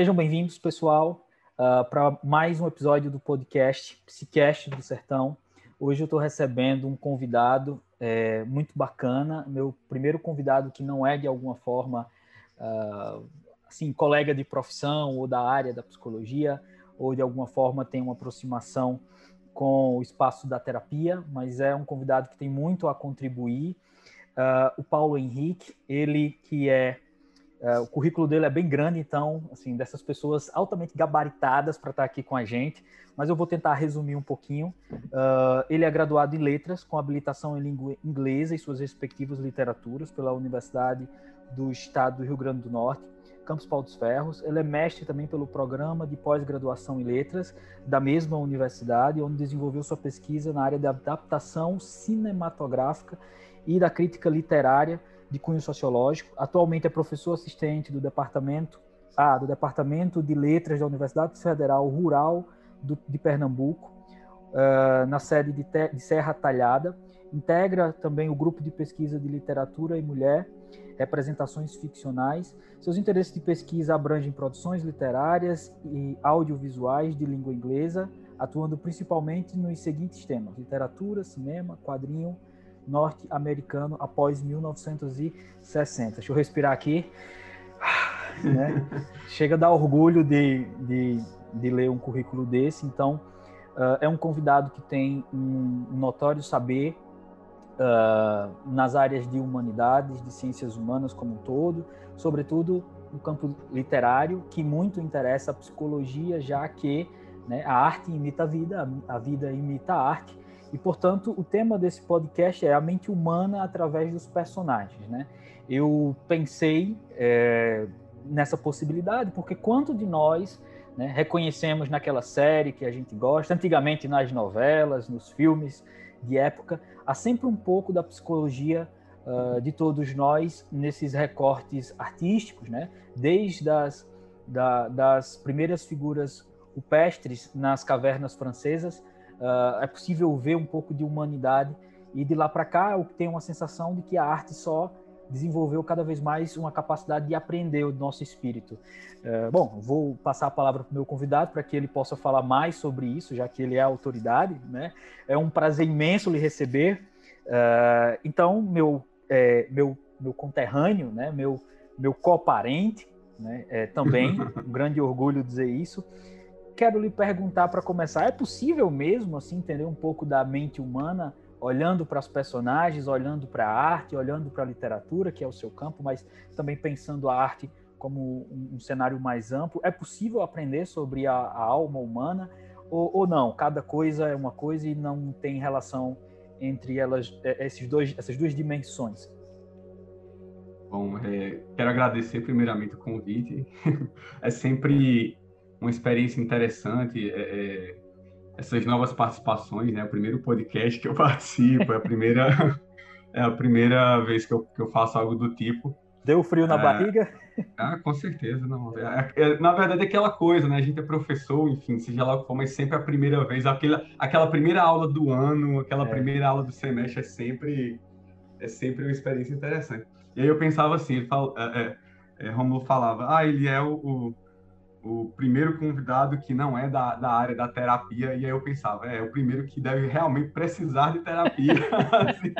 Sejam bem-vindos, pessoal, uh, para mais um episódio do podcast Psicast do Sertão. Hoje eu estou recebendo um convidado é, muito bacana, meu primeiro convidado que não é de alguma forma uh, assim colega de profissão ou da área da psicologia ou de alguma forma tem uma aproximação com o espaço da terapia, mas é um convidado que tem muito a contribuir. Uh, o Paulo Henrique, ele que é o currículo dele é bem grande, então, assim, dessas pessoas altamente gabaritadas para estar aqui com a gente, mas eu vou tentar resumir um pouquinho. Uh, ele é graduado em letras, com habilitação em língua inglesa e suas respectivas literaturas pela Universidade do Estado do Rio Grande do Norte, Campus Paulo dos Ferros. Ele é mestre também pelo programa de pós-graduação em letras da mesma universidade, onde desenvolveu sua pesquisa na área de adaptação cinematográfica e da crítica literária de cunho sociológico. Atualmente é professor assistente do departamento ah, do departamento de letras da Universidade Federal Rural do, de Pernambuco, uh, na sede de, Te, de Serra Talhada. Integra também o grupo de pesquisa de literatura e mulher, representações ficcionais. Seus interesses de pesquisa abrangem produções literárias e audiovisuais de língua inglesa, atuando principalmente nos seguintes temas: literatura, cinema, quadrinho, norte-americano após 1960. Deixa eu respirar aqui. Né? Chega a dar orgulho de, de, de, ler um currículo desse. Então, uh, é um convidado que tem um, notório saber uh, nas áreas de humanidades, de ciências humanas como um todo, sobretudo no campo literário, que muito interessa a psicologia, já que né, a arte imita a vida, a vida imita a arte, e, portanto, o tema desse podcast é a mente humana através dos personagens, né? Eu pensei é, nessa possibilidade, porque quanto de nós né, reconhecemos naquela série que a gente gosta, antigamente nas novelas, nos filmes de época, há sempre um pouco da psicologia uh, de todos nós nesses recortes artísticos, né? Desde as da, das primeiras figuras rupestres nas cavernas francesas uh, é possível ver um pouco de humanidade e de lá para cá eu tenho uma sensação de que a arte só desenvolveu cada vez mais uma capacidade de aprender o nosso espírito. Uh, bom, vou passar a palavra para o meu convidado para que ele possa falar mais sobre isso, já que ele é a autoridade. Né? É um prazer imenso lhe receber. Uh, então, meu, é, meu, meu conterrâneo, né? meu, meu coparente, né? É, também, um grande orgulho dizer isso quero lhe perguntar para começar, é possível mesmo assim entender um pouco da mente humana, olhando para os personagens, olhando para a arte, olhando para a literatura, que é o seu campo, mas também pensando a arte como um, um cenário mais amplo. É possível aprender sobre a, a alma humana ou, ou, não? Cada coisa é uma coisa e não tem relação entre elas, é, esses dois, essas duas dimensões. Bom, é, quero agradecer primeiramente o convite. é sempre uma experiência interessante. É, é, essas novas participações, né? O primeiro podcast que eu participo, é a primeira, é a primeira vez que eu, que eu faço algo do tipo. Deu frio na é, barriga? Ah, com certeza, não. É, é, na verdade, é aquela coisa, né? A gente é professor, enfim, seja lá o que for, mas sempre a primeira vez, aquela, aquela primeira aula do ano, aquela é. primeira aula do semestre é sempre, é sempre uma experiência interessante. E aí eu pensava assim, ele fala, é, é, Romulo falava, ah, ele é o, o o primeiro convidado que não é da, da área da terapia, e aí eu pensava, é, é o primeiro que deve realmente precisar de terapia. assim,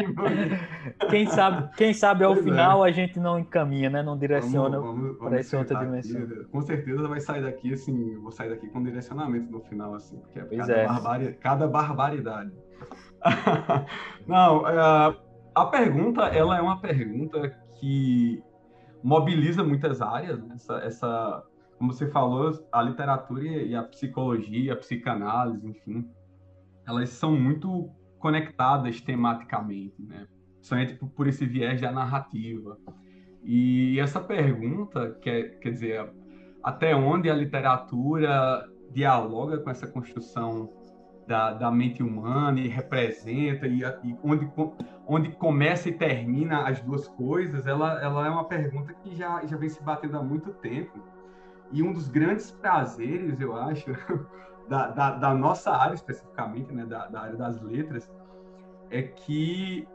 quem sabe, quem sabe ao pois é. final é. a gente não encaminha, né? Não direciona para essa outra dimensão. Aqui, com certeza vai sair daqui, assim, vou sair daqui com direcionamento no final, assim, porque é cada, é. Barbari, cada barbaridade. não, é, a pergunta, ela é uma pergunta que mobiliza muitas áreas, né? essa, essa como você falou, a literatura e a psicologia, a psicanálise, enfim, elas são muito conectadas tematicamente, né? Principalmente por esse viés da narrativa. E essa pergunta, quer, quer dizer, até onde a literatura dialoga com essa construção da, da mente humana e representa, e, e, onde, onde começa e termina as duas coisas, ela, ela é uma pergunta que já, já vem se batendo há muito tempo e um dos grandes prazeres, eu acho, da, da, da nossa área especificamente, né, da, da, área das letras, é que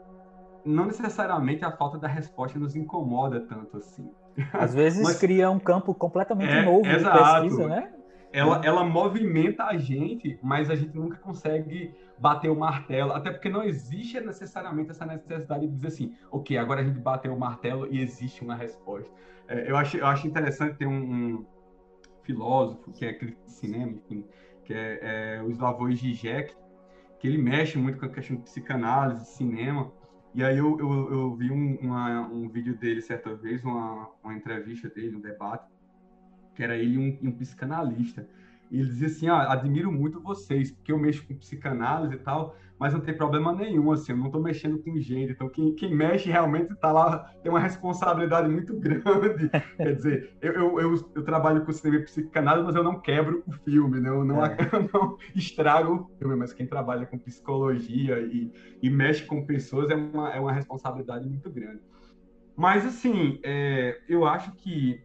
não necessariamente a falta da resposta nos incomoda tanto assim. Às vezes Mas, cria um campo completamente é, novo exato. de pesquisa, né? Ela, ela movimenta a gente, mas a gente nunca consegue bater o martelo, até porque não existe necessariamente essa necessidade de dizer assim, ok, agora a gente bateu o martelo e existe uma resposta. É, eu, acho, eu acho interessante ter um, um filósofo que é crítico de cinema, enfim, que é, é o Slavoj Žižek, que ele mexe muito com a questão de psicanálise, cinema, e aí eu, eu, eu vi um, uma, um vídeo dele certa vez, uma, uma entrevista dele, um debate, que era ele um, um psicanalista. E ele dizia assim, ah, admiro muito vocês, porque eu mexo com psicanálise e tal, mas não tem problema nenhum, assim, eu não estou mexendo com gente. Então, quem, quem mexe realmente está lá, tem uma responsabilidade muito grande. Quer dizer, eu, eu, eu, eu, trabalho com cinema psicanálise, mas eu não quebro o filme, né? eu, não, é. eu não estrago o filme, mas quem trabalha com psicologia e, e mexe com pessoas é uma, é uma responsabilidade muito grande. Mas, assim, é, eu acho que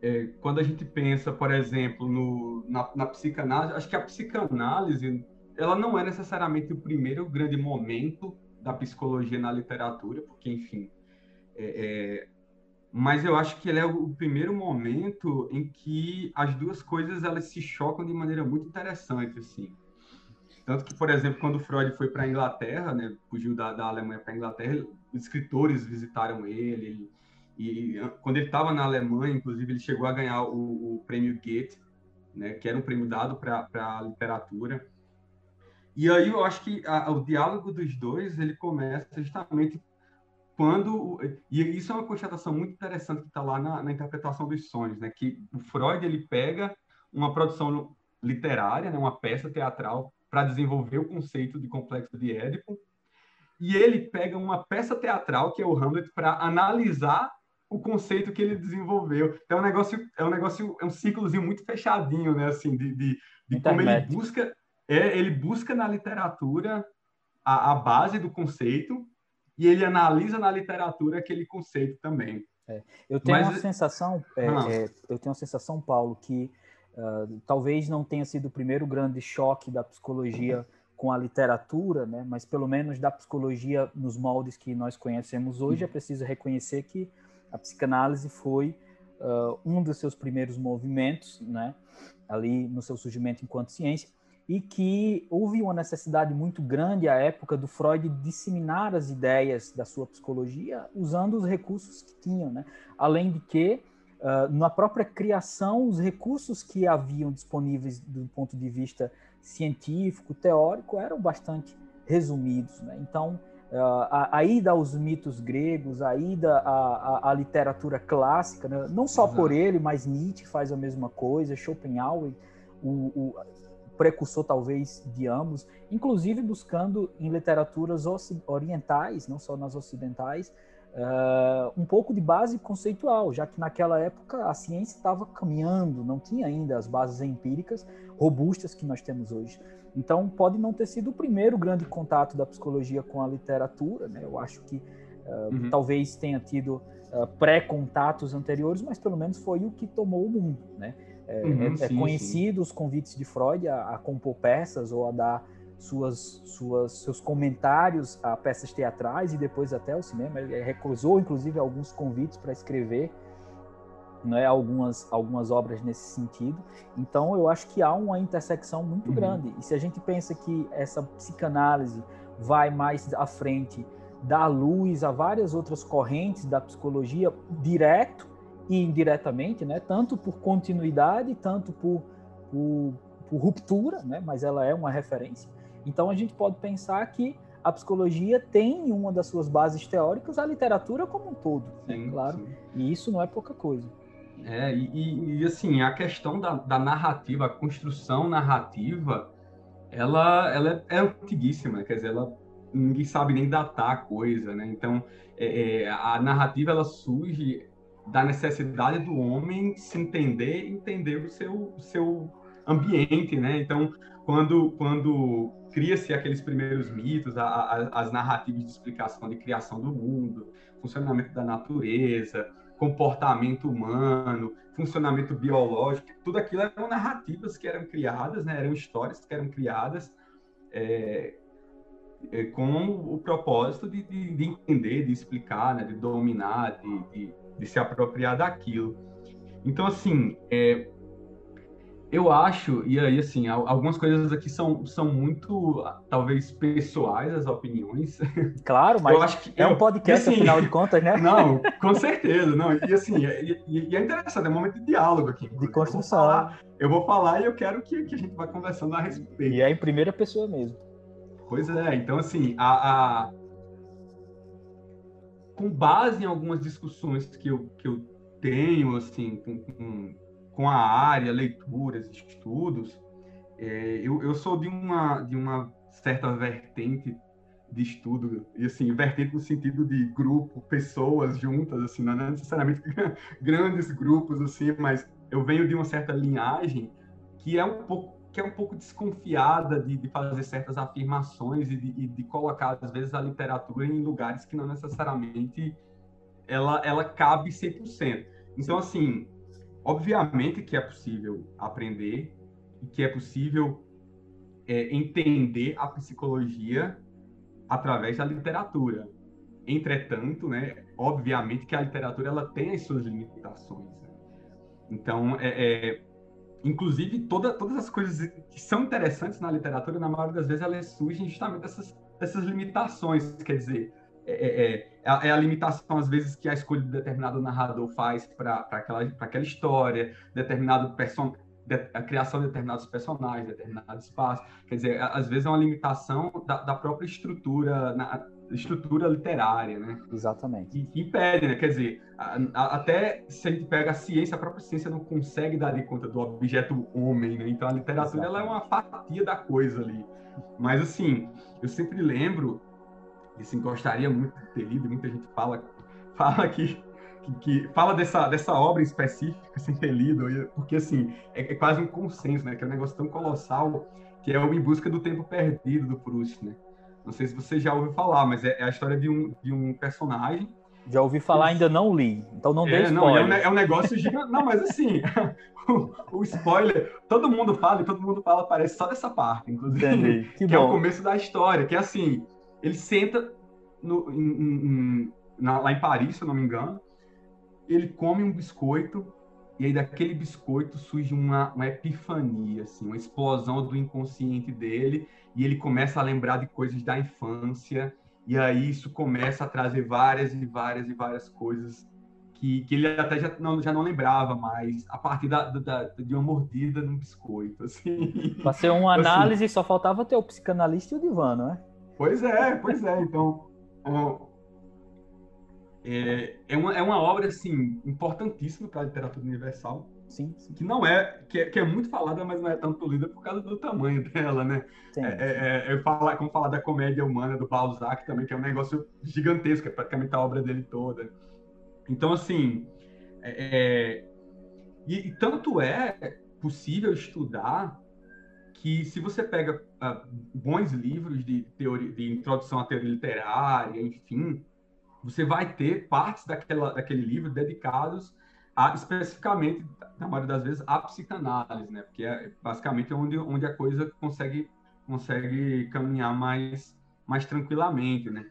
é, quando a gente pensa, por exemplo, no, na, na psicanálise, acho que a psicanálise ela não é necessariamente o primeiro grande momento da psicologia na literatura, porque, enfim, é, é, mas eu acho que ele é o primeiro momento em que as duas coisas elas se chocam de maneira muito interessante, assim. Tanto que, por exemplo, quando Freud foi para a Inglaterra, né, fugiu da, da Alemanha para a Inglaterra, escritores visitaram ele, e, e quando ele estava na Alemanha, inclusive, ele chegou a ganhar o, o prêmio Goethe, né, que era um prêmio dado para a literatura. E aí eu acho que a, o diálogo dos dois ele começa justamente quando e isso é uma constatação muito interessante que está lá na, na, interpretação dos sonhos, né? Que o Freud ele pega uma produção literária, né? Uma peça teatral para desenvolver o conceito de complexo de Édipo e ele pega uma peça teatral que é o Hamlet para analisar o conceito que ele desenvolveu. Então é um negócio é um negócio é um ciclozinho muito fechadinho, né? Assim de, de, de como ele busca é, ele busca na literatura a, a, base do conceito e ele analisa na literatura aquele conceito também. É. Eu tenho Mas, uma sensação, é, ah. é, eu tenho uma sensação, Paulo, que uh, talvez não tenha sido o primeiro grande choque da psicologia com a literatura, né? Mas pelo menos da psicologia nos moldes que nós conhecemos hoje, é preciso reconhecer que a psicanálise foi uh, um dos seus primeiros movimentos, né? Ali no seu surgimento enquanto ciência e que houve uma necessidade muito grande à época do Freud disseminar as ideias da sua psicologia usando os recursos que tinham, né? Além de que uh, na própria criação os recursos que haviam disponíveis do ponto de vista científico, teórico, eram bastante resumidos, né? Então uh, a, a, ida aos mitos gregos, a ida à, à, à literatura clássica, né? não só uhum. por ele, mas Nietzsche faz a mesma coisa, Schopenhauer, o, o precursor talvez de ambos, inclusive buscando em literaturas orientais, não só nas ocidentais, uh, um pouco de base conceitual, já que naquela época a ciência estava caminhando, não tinha ainda as bases empíricas robustas que nós temos hoje. Então, pode não ter sido o primeiro grande contato da psicologia com a literatura, né? Eu acho que uh, uhum. talvez tenha tido uh, pré-contatos anteriores, mas pelo menos foi o que tomou o mundo, né? É, uhum, é, é sim, conhecido sim. os convites de Freud a, a, compor peças ou a dar suas, suas, seus comentários a peças teatrais e depois até ao cinema. Ele recusou, inclusive, alguns convites para escrever né, algumas, algumas obras nesse sentido. Então, eu acho que há uma intersecção muito uhum. grande. E se a gente pensa que essa psicanálise vai mais à frente, dá luz a várias outras correntes da psicologia, direto e indiretamente, né? Tanto por continuidade, tanto por, por, por ruptura, né? Mas ela é uma referência. Então a gente pode pensar que a psicologia tem uma das suas bases teóricas a literatura como um todo, né? sim, né? claro. Sim. E isso não é pouca coisa. É, e, e assim, a questão da, da, narrativa, a construção narrativa, ela, ela é, é antiguíssima, quer dizer, ela, ninguém sabe nem datar a coisa, né? Então, é, é a narrativa, ela surge da necessidade do homem se entender entender o seu, seu ambiente, né? Então, quando, quando cria-se aqueles primeiros mitos, a, a, as narrativas de explicação de criação do mundo, funcionamento da natureza, comportamento humano, funcionamento biológico, tudo aquilo eram narrativas que eram criadas, né? eram histórias que eram criadas é, é, com o propósito de, de, de, entender, de explicar, né, de dominar, de, de, de se apropriar daquilo. Então, assim, é, eu acho, e aí, assim, algumas coisas aqui são, são muito, talvez, pessoais, as opiniões. Claro, mas eu acho que é um podcast, assim, afinal de contas, né? Não, com certeza. Não, e assim, e, e, é interessante, é um momento de diálogo aqui. De construção. Eu vou, falar, eu vou falar e eu quero que, que a gente vá conversando a respeito. E é em primeira pessoa mesmo. Pois é, então, assim, a, a... com base em algumas discussões que eu, que eu tenho, assim, com, com a área, leituras, estudos, é, eu, eu sou de uma, de uma certa vertente de estudo, e assim, vertente no sentido de grupo, pessoas juntas, assim, não é necessariamente grandes grupos, assim, mas eu venho de uma certa linhagem que é um pouco que é um pouco desconfiada de, de fazer certas afirmações e de, de, colocar, às vezes, a literatura em lugares que não necessariamente ela, ela cabe 100%. Então, assim, Obviamente que é possível aprender e que é possível é, entender a psicologia através da literatura. Entretanto, né, obviamente que a literatura ela tem as suas limitações. Né? Então, é, é, inclusive, toda, todas as coisas que são interessantes na literatura, na maioria das vezes, elas surgem justamente dessas, dessas limitações. Quer dizer, é, é, é, é, a limitação, às vezes, que a escolha de determinado narrador faz para aquela, aquela história, determinado person... De, a criação de determinados personagens, determinado espaço. Quer dizer, às vezes é uma limitação da, da própria estrutura, na, estrutura literária, né? Exatamente. E, impede, né? Quer dizer, a, a, até se a gente pega a ciência, a própria ciência não consegue dar de conta do objeto homem, né? Então a literatura ela é uma fatia da coisa ali. Mas assim, eu sempre lembro e assim, gostaria muito de ter lido, muita gente fala, fala que, que, que, fala dessa, dessa obra específica sem ter lido, porque assim, é, é, quase um consenso, né? Que é um negócio tão colossal que é o Em Busca do Tempo Perdido do Proust, né? Não sei se você já ouviu falar, mas é, é a história de um, de um personagem. Já ouvi falar, ainda não li, então não é, dê spoiler. Não, é, um, é um negócio gigante. não, mas assim, o, o, spoiler, todo mundo fala e todo mundo fala, parece só dessa parte, inclusive. Entendi. Que, que é o começo da história, que é assim, ele senta no, em, em, na, lá em Paris, se eu não me engano, ele come um biscoito e aí daquele biscoito surge uma, uma epifania, assim, uma explosão do inconsciente dele e ele começa a lembrar de coisas da infância e aí isso começa a trazer várias e várias e várias coisas que, que ele até já não, já não lembrava mais a partir da, da, de uma mordida num biscoito, assim. Para ser uma assim. análise, assim, só faltava ter o psicanalista e o divã, não é? Pois é, pois é. Então, é, é, uma, é uma obra assim importantíssima para a literatura universal. Sim, sim. Que não é que, é, que é muito falada, mas não é tanto lida por causa do tamanho dela, né? Sim, é, é, é, falar, como falar da comédia humana do Balzac também, que é um negócio gigantesco, é praticamente a obra dele toda. Então, assim, é, é, e, e tanto é possível estudar que se você pega uh, bons livros de teoria, de introdução à teoria literária, enfim, você vai ter partes daquela, daquele livro dedicados a, especificamente, na maioria das vezes, à psicanálise, né? Porque é basicamente onde, onde a coisa consegue, consegue caminhar mais, mais tranquilamente, né?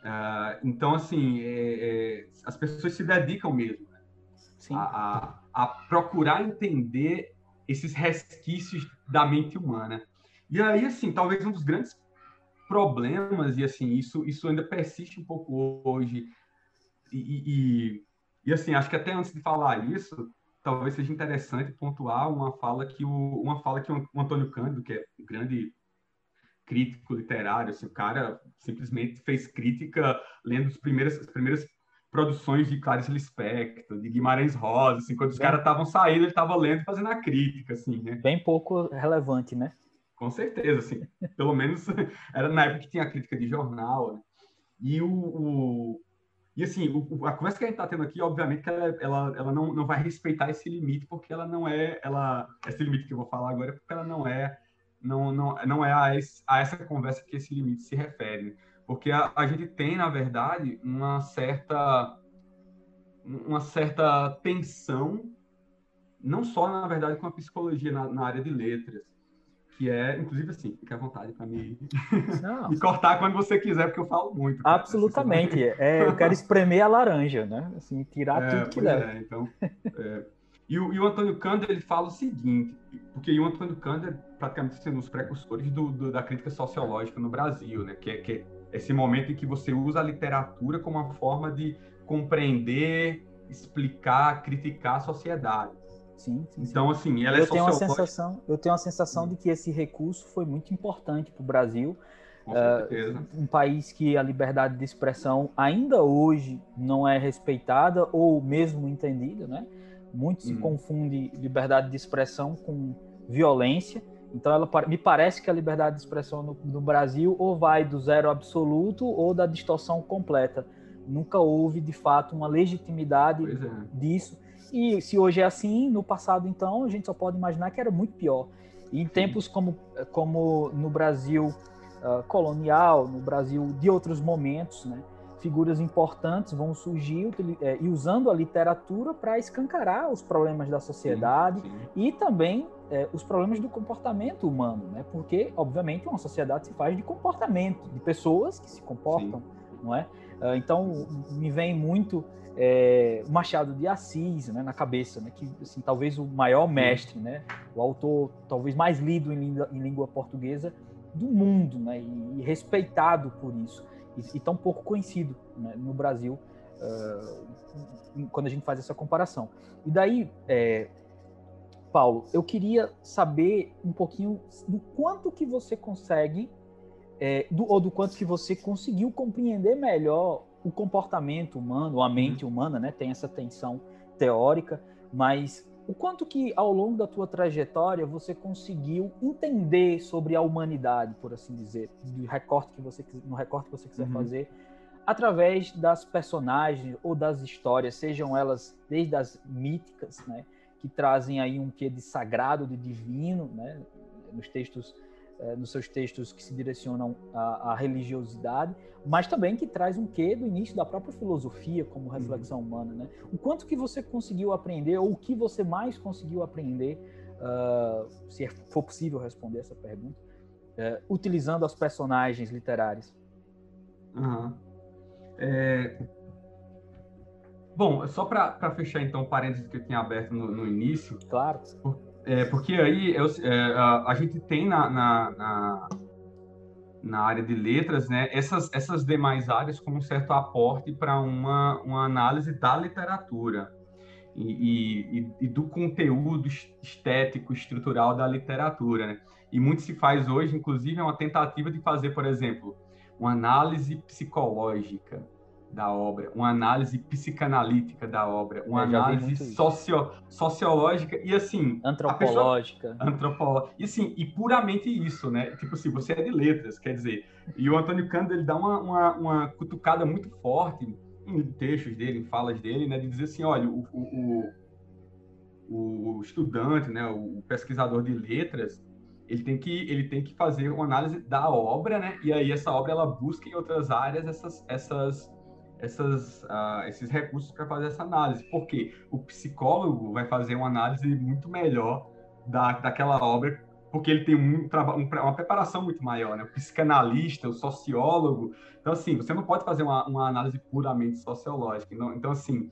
Uh, então, assim, é, é, as pessoas se dedicam mesmo né? a, a, a procurar entender esses resquícios da mente humana. E aí, assim, talvez um dos grandes problemas, e assim, isso, isso ainda persiste um pouco hoje, e, e, e assim, acho que até antes de falar isso, talvez seja interessante pontuar uma fala que o, uma fala que o Antônio Cândido, que é um grande crítico literário, assim, o cara simplesmente fez crítica lendo as primeiras, as primeiras produções de Clarice Lispector, de Guimarães Rosa, assim, quando os caras estavam saindo, ele estava lendo fazendo a crítica, assim, né? Bem pouco relevante, né? Com certeza, assim. Pelo menos era na época que tinha crítica de jornal, né? E o, o e assim, o, a conversa que a gente está tendo aqui, obviamente, que ela, ela, ela não, não vai respeitar esse limite, porque ela não é, ela, esse limite que eu vou falar agora, é porque ela não é, não, não, não é a, esse, a essa conversa que esse limite se refere. Né? Porque a, a gente tem, na verdade, uma certa, uma certa tensão, não só, na verdade, com a psicologia na, na área de letras, que é, inclusive assim, fique à vontade para me, me cortar quando você quiser, porque eu falo muito. Cara. Absolutamente. É, eu quero espremer a laranja, né? Assim, tirar é, tudo que leva. É, então, é. E, o, e o Antônio Kander, ele fala o seguinte, porque o Antônio Kander, praticamente sendo um dos precursores do, do, da crítica sociológica no Brasil, né? Que é, que é esse momento em que você usa a literatura como uma forma de compreender, explicar, criticar a sociedade. Sim, sim, Então, assim, ela eu é tenho uma sensação Eu tenho a sensação de que esse recurso foi muito importante para o Brasil. Uh, um país que a liberdade de expressão ainda hoje não é respeitada ou mesmo entendida, né? Muito se hum. confunde liberdade de expressão com violência. Então, ela me parece que a liberdade de expressão no, no Brasil ou vai do zero absoluto ou da distorção completa. Nunca houve, de fato, uma legitimidade é. disso. E se hoje é assim, no passado, então, a gente só pode imaginar que era muito pior. E em tempos como, como no Brasil uh, colonial, no Brasil de outros momentos, né, figuras importantes vão surgir é, e usando a literatura para escancarar os problemas da sociedade sim, sim. e também é, os problemas do comportamento humano, né? Porque, obviamente, uma sociedade se faz de comportamento, de pessoas que se comportam, sim. não é? Uh, então, me vem muito é, Machado de Assis né, na cabeça, né, que assim, talvez o maior mestre, né, o autor talvez mais lido em língua, em língua portuguesa do mundo, né, e, e respeitado por isso, e, e tão pouco conhecido né, no Brasil uh, quando a gente faz essa comparação. E daí, é, Paulo, eu queria saber um pouquinho do quanto que você consegue, é, do, ou do quanto que você conseguiu compreender melhor o comportamento humano, a mente uhum. humana, né, tem essa tensão teórica, mas o quanto que ao longo da tua trajetória você conseguiu entender sobre a humanidade, por assim dizer, do recorte que você no recorte que você quiser uhum. fazer, através das personagens ou das histórias, sejam elas desde as míticas, né, que trazem aí um quê de sagrado, de divino, né, nos textos é, nos seus textos que se direcionam à, à, religiosidade, mas também que traz um quê do início da própria filosofia como uhum. reflexão uhum. humana, né? O quanto que você conseguiu aprender ou o que você mais conseguiu aprender, uh, se é, for possível responder essa pergunta, uh, utilizando as personagens literárias. Uhum. É... Bom, só para fechar então o parênteses que eu tinha aberto no, no início. Claro. É, porque aí eu, é, a, a, gente tem na, na, na, na, área de letras né, essas, essas demais áreas como um certo aporte para uma, uma análise da literatura e, e, e, do conteúdo estético, estrutural da literatura. Né? E muito se faz hoje, inclusive, é uma tentativa de fazer, por exemplo, uma análise psicológica da obra, uma análise psicanalítica da obra, uma análise socio, sociológica e assim antropológica, pessoa, antropológica e assim e puramente isso, né? Tipo assim, você é de letras, quer dizer, e o Antônio Cândido ele dá uma, uma, uma cutucada muito forte em textos dele, em falas dele, né? De dizer assim, olha, o, o, o, o estudante, né? O pesquisador de letras ele tem que ele tem que fazer uma análise da obra, né? E aí essa obra ela busca em outras áreas essas essas essas, uh, esses recursos para fazer essa análise, porque o psicólogo vai fazer uma análise muito melhor da, daquela obra, porque ele tem um, um, uma preparação muito maior, né? O psicanalista, o sociólogo. Então, assim, você não pode fazer uma, uma análise puramente sociológica. Não, então, assim,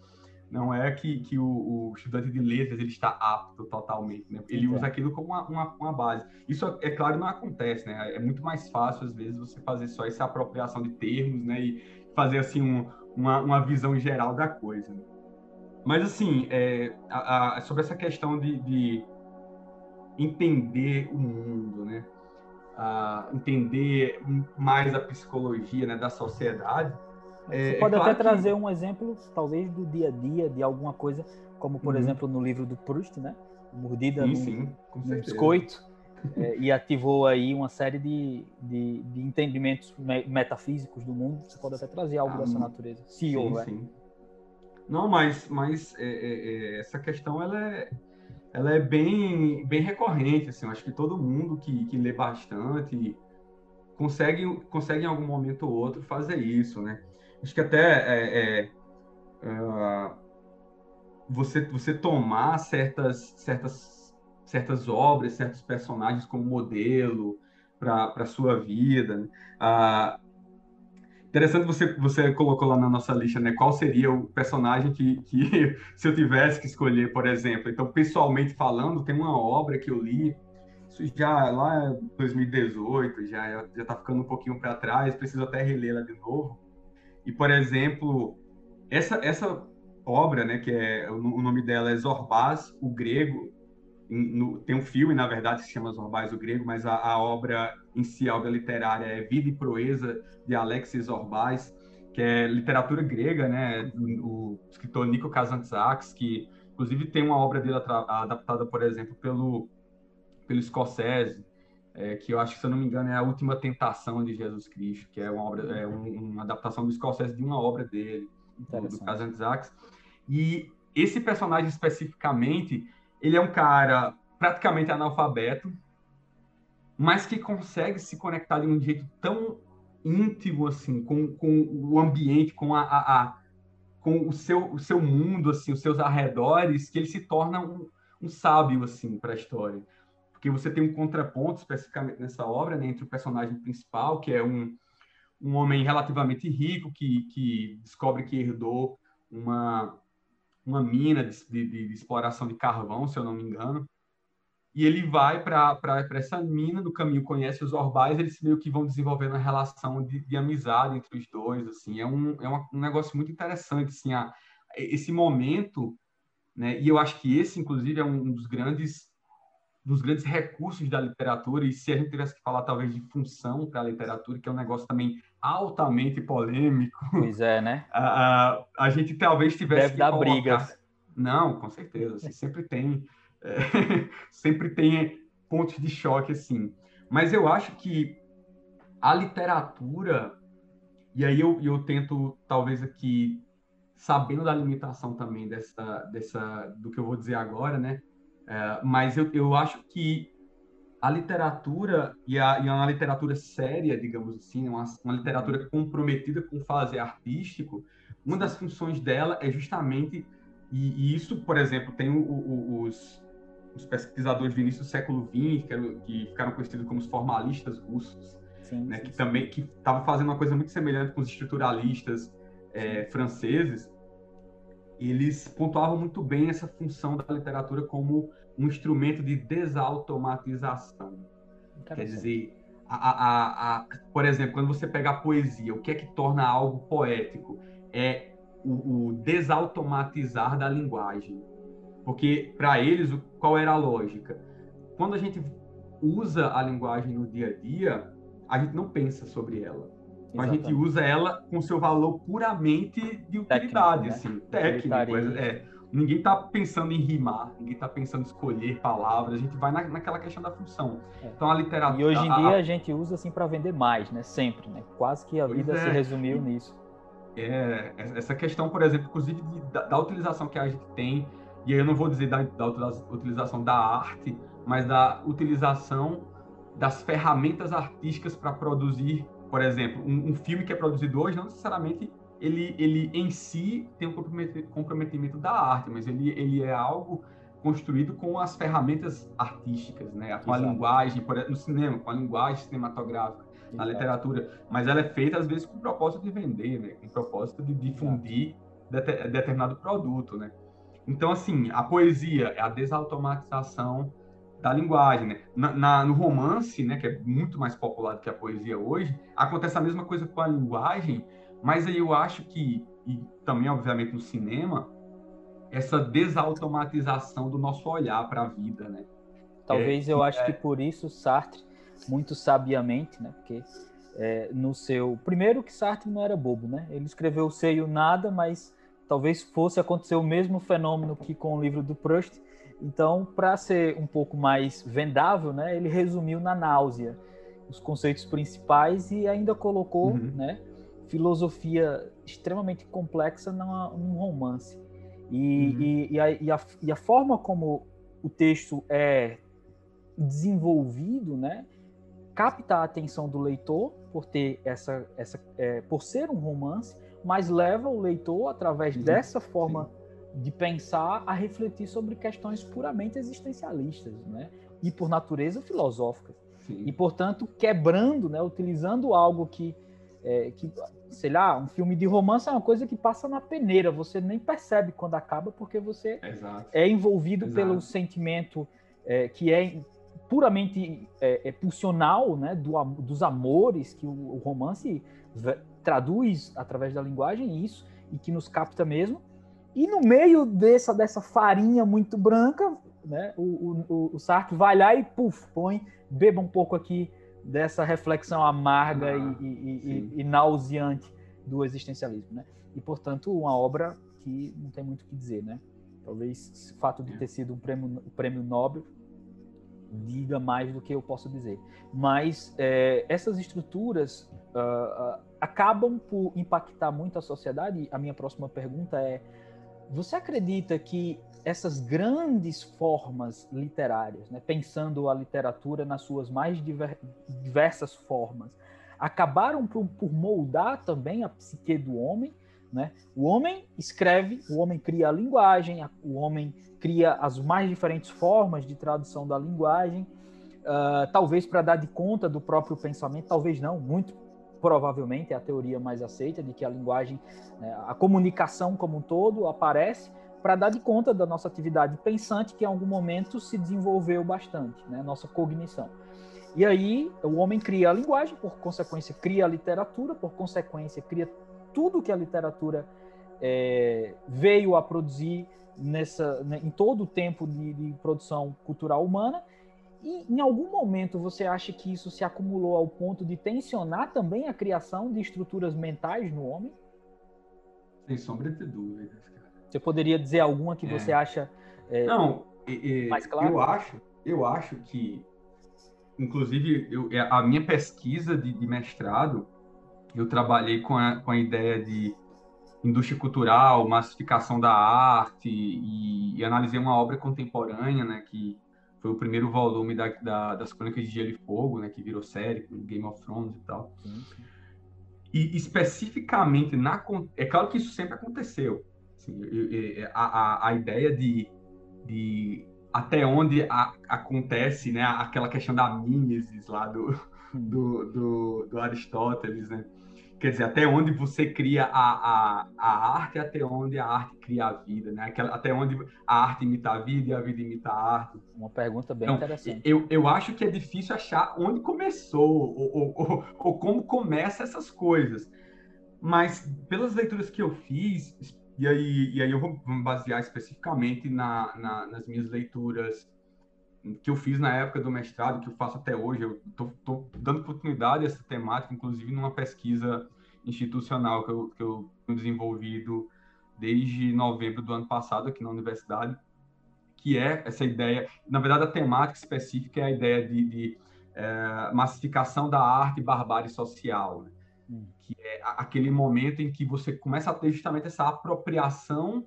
não é que, que o, o, estudante de letras ele está apto totalmente, né? Ele usa aquilo como uma, uma, uma, base. Isso, é claro, não acontece, né? É muito mais fácil, às vezes, você fazer só essa apropriação de termos, né? E, fazer assim um, uma, uma visão geral da coisa. Mas assim, é, a, a, sobre essa questão de, de, entender o mundo, né? A entender mais a psicologia né, da sociedade. É, Você pode é claro até que... trazer um exemplo, talvez, do dia a dia, de alguma coisa, como por uhum. exemplo no livro do Proust, né? Mordida sim, no, sim, no biscoito é, e ativou aí uma série de, de, de, entendimentos metafísicos do mundo. Você pode até trazer algo ah, dessa natureza, se sim, houver. Sim. Não, mas, mas é, é, é, essa questão ela é, ela é bem, bem recorrente. Assim, eu acho que todo mundo que, que lê bastante consegue, consegue em algum momento ou outro fazer isso, né? Acho que até é, é, você, você tomar certas, certas certas obras, certos personagens como modelo para a sua vida. Né? Ah, interessante você você colocou lá na nossa lista, né? Qual seria o personagem que, que se eu tivesse que escolher, por exemplo? Então, pessoalmente falando, tem uma obra que eu li isso já lá em 2018, já já está ficando um pouquinho para trás, preciso até relê-la de novo. E por exemplo, essa essa obra, né, que é o nome dela é Zorbaz, o grego, no, tem um filme, na verdade, que se chama Zorbaz, o grego, mas a, a, obra em si, a obra literária, é Vida e Proeza, de Alexis Zorbaz, que é literatura grega, né, o, escritor Nico Kazantzakis, que inclusive tem uma obra dele adaptada, por exemplo, pelo, pelo Scorsese, é, que eu acho que, se eu não me engano, é A Última Tentação de Jesus Cristo, que é uma, obra, é um, uma adaptação do Scorsese de uma obra dele, do Kazantzakis. E esse personagem especificamente, ele é um cara praticamente analfabeto, mas que consegue se conectar de um jeito tão íntimo assim com, com o ambiente, com a, a, a com o seu, o seu mundo, assim, os seus arredores, que ele se torna um, um sábio assim para a história. Porque você tem um contraponto especificamente nessa obra né, entre o personagem principal, que é um, um homem relativamente rico que, que descobre que herdou uma uma mina de, de, de, exploração de carvão, se eu não me engano. E ele vai para essa mina, no caminho conhece os orbais, eles meio que vão desenvolvendo uma relação de, de amizade entre os dois. assim É um, é uma, um negócio muito interessante. Assim, a, esse momento, né, e eu acho que esse, inclusive, é um dos grandes dos grandes recursos da literatura, e se a gente tivesse que falar talvez de função para a literatura, que é um negócio também altamente polêmico. Pois é, né? A, a, a gente talvez tivesse Deve que dar colocar... brigas. Não, com certeza. Assim, sempre tem, é, sempre tem pontos de choque assim. Mas eu acho que a literatura e aí eu, eu tento talvez aqui sabendo da limitação também dessa dessa do que eu vou dizer agora, né? É, mas eu, eu acho que a literatura, e, a, e uma literatura séria, digamos assim, uma, uma literatura comprometida com o fazer artístico, uma das funções dela é justamente, e, e isso, por exemplo, tem o, o, os, os, pesquisadores do início do século XX, que, que ficaram conhecidos como os formalistas russos, sim, né, sim, que sim. também que estavam fazendo uma coisa muito semelhante com os estruturalistas é, franceses, eles pontuavam muito bem essa função da literatura como um instrumento de desautomatização. Quer dizer, a, a, a, por exemplo, quando você pega a poesia, o que é que torna algo poético? É o, o desautomatizar da linguagem. Porque, para eles, qual era a lógica? Quando a gente usa a linguagem no dia a dia, a gente não pensa sobre ela. A gente usa ela com seu valor puramente de utilidade, técnico, né? assim, técnico. É, ninguém está pensando em rimar, ninguém está pensando em escolher palavras, a gente vai na, naquela questão da função. É. Então a literatura. E hoje em dia a, a gente usa assim para vender mais, né? Sempre, né? Quase que a vida é. se resumiu nisso. É, essa questão, por exemplo, inclusive de, da, da, utilização que a gente tem, e aí eu não vou dizer da, da utilização da arte, mas da utilização das ferramentas artísticas para produzir, por exemplo, um, um filme que é produzido hoje não necessariamente ele, ele em si tem um comprometimento da arte, mas ele, ele é algo construído com as ferramentas artísticas, né? Com a linguagem, por, no cinema, com a linguagem cinematográfica, Exato. na literatura, mas ela é feita às vezes com o propósito de vender, né? Com o propósito de difundir de, determinado produto, né? Então, assim, a poesia é a desautomatização da linguagem, né? Na, na, no romance, né, que é muito mais popular do que a poesia hoje, acontece a mesma coisa com a linguagem, mas aí eu acho que, e também, obviamente, no cinema, essa desautomatização do nosso olhar para a vida, né? Talvez é, eu acho é... que por isso Sartre, muito sabiamente, né? Porque é, no seu... Primeiro que Sartre não era bobo, né? Ele escreveu o Seio Nada, mas talvez fosse acontecer o mesmo fenômeno que com o livro do Proust. Então, para ser um pouco mais vendável, né? Ele resumiu na náusea os conceitos principais e ainda colocou, uhum. né? Filosofia extremamente complexa numa, num romance. E, uhum. e, e, a, e, a, e, a, forma como o texto é desenvolvido, né, capta a atenção do leitor por ter essa, essa é, por ser um romance, mas leva o leitor através Sim. dessa forma Sim. de pensar a refletir sobre questões puramente existencialistas, né? E por natureza filosóficas. Sim. E, portanto, quebrando, né? Utilizando algo que, é, que, sei lá, um filme de romance é uma coisa que passa na peneira. Você nem percebe quando acaba, porque você Exato. é envolvido Exato. pelo sentimento é, que é puramente é, é pulsional, né? Do, dos amores que o, o romance traduz através da linguagem isso e que nos capta mesmo e no meio dessa, dessa farinha muito branca, né, o, o, o Sartre vai lá e puf, põe, beba um pouco aqui dessa reflexão amarga ah, e, e, e, e, nauseante do existencialismo. Né? E, portanto, uma obra que não tem muito o que dizer. Né? Talvez o fato de ter sido um prêmio, um prêmio Nobel diga mais do que eu posso dizer. Mas é, essas estruturas uh, uh, acabam por impactar muito a sociedade. A minha próxima pergunta é você acredita que essas grandes formas literárias, né, pensando a literatura nas suas mais diver, diversas formas, acabaram por, por, moldar também a psique do homem? Né? O homem escreve, o homem cria a linguagem, o homem cria as mais diferentes formas de tradução da linguagem, uh, talvez para dar de conta do próprio pensamento, talvez não, muito provavelmente é a teoria mais aceita, de que a linguagem, né, a comunicação como um todo aparece para dar de conta da nossa atividade pensante, que em algum momento se desenvolveu bastante, né, nossa cognição. E aí o homem cria a linguagem, por consequência cria a literatura, por consequência cria tudo que a literatura é, veio a produzir nessa, né, em todo o tempo de, de produção cultural humana, e em algum momento você acha que isso se acumulou ao ponto de tensionar também a criação de estruturas mentais no homem? Sem sombra de dúvidas. Você poderia dizer alguma que é. você acha é, Não, mais claro? Eu acho, eu acho que, inclusive, eu, é, a minha pesquisa de, de mestrado, eu trabalhei com a, com a ideia de indústria cultural, massificação da arte e, e analisei uma obra contemporânea, né, que foi o primeiro volume da, da, das Crônicas de Gelo e Fogo, né, que virou série, Game of Thrones e tal. E especificamente na é claro que isso sempre aconteceu. Assim, a, a, a, ideia de, de até onde a, acontece, né, aquela questão da mimesis lá do, do, do, do Aristóteles, né? quer dizer, até onde você cria a, a, a arte, até onde a arte cria a vida, né? Aquela, até onde a arte imita a vida e a vida imita a arte. Uma pergunta bem então, interessante. Eu, eu acho que é difícil achar onde começou ou, ou, ou, ou como começa essas coisas. Mas pelas leituras que eu fiz, e aí, e aí eu vou me basear especificamente na, na, nas minhas leituras que eu fiz na época do mestrado, que eu faço até hoje. Eu estou dando oportunidade a essa temática, inclusive numa pesquisa institucional que eu, que eu tenho desenvolvido desde novembro do ano passado aqui na universidade, que é essa ideia, na verdade a temática específica é a ideia de, de é, massificação da arte e barbárie social, né? Que é aquele momento em que você começa a ter justamente essa apropriação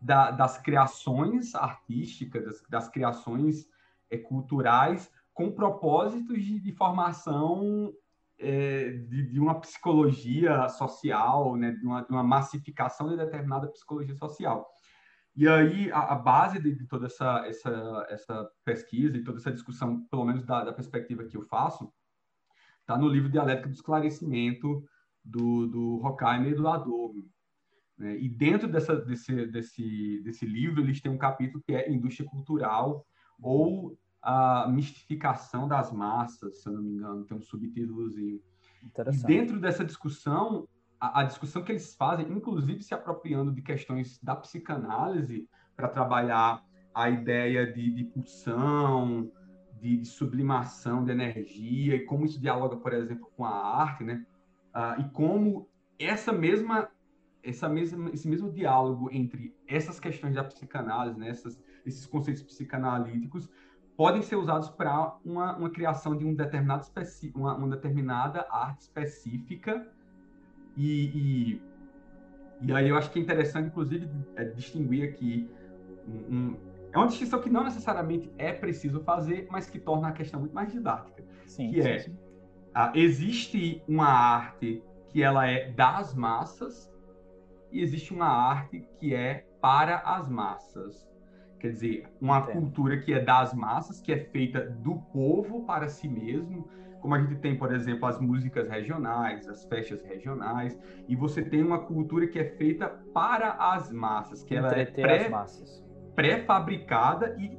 da, das criações artísticas, das, das criações é, culturais com propósitos de, de formação é, de, de, uma psicologia social, né, de, uma, de, uma, massificação de determinada psicologia social. E aí, a, a base de, de, toda essa, essa, essa pesquisa e toda essa discussão, pelo menos da, da perspectiva que eu faço, está no livro Dialética do Esclarecimento, do, do Horkheimer e do Adorno. Né? E dentro dessa, desse, desse, desse livro, eles têm um capítulo que é Indústria Cultural ou a mistificação das massas, se eu não me engano, tem um subtítulozinho. E dentro dessa discussão, a, a, discussão que eles fazem, inclusive se apropriando de questões da psicanálise para trabalhar a ideia de, de pulsão, de, de, sublimação de energia e como isso dialoga, por exemplo, com a arte, né? Ah, e como essa mesma, essa mesma, esse mesmo diálogo entre essas questões da psicanálise, né? Essas, esses conceitos psicanalíticos podem ser usados para uma, uma criação de um determinado especi uma, uma determinada arte específica e, e, e, aí eu acho que é interessante, inclusive, é, distinguir aqui um, um, é uma distinção que não necessariamente é preciso fazer, mas que torna a questão muito mais didática. Sim, que sim, é, sim. A, existe uma arte que ela é das massas e existe uma arte que é para as massas. Quer dizer, uma cultura que é das massas, que é feita do povo para si mesmo, como a gente tem, por exemplo, as músicas regionais, as festas regionais, e você tem uma cultura que é feita para as massas, que ela é pré, pré-fabricada e,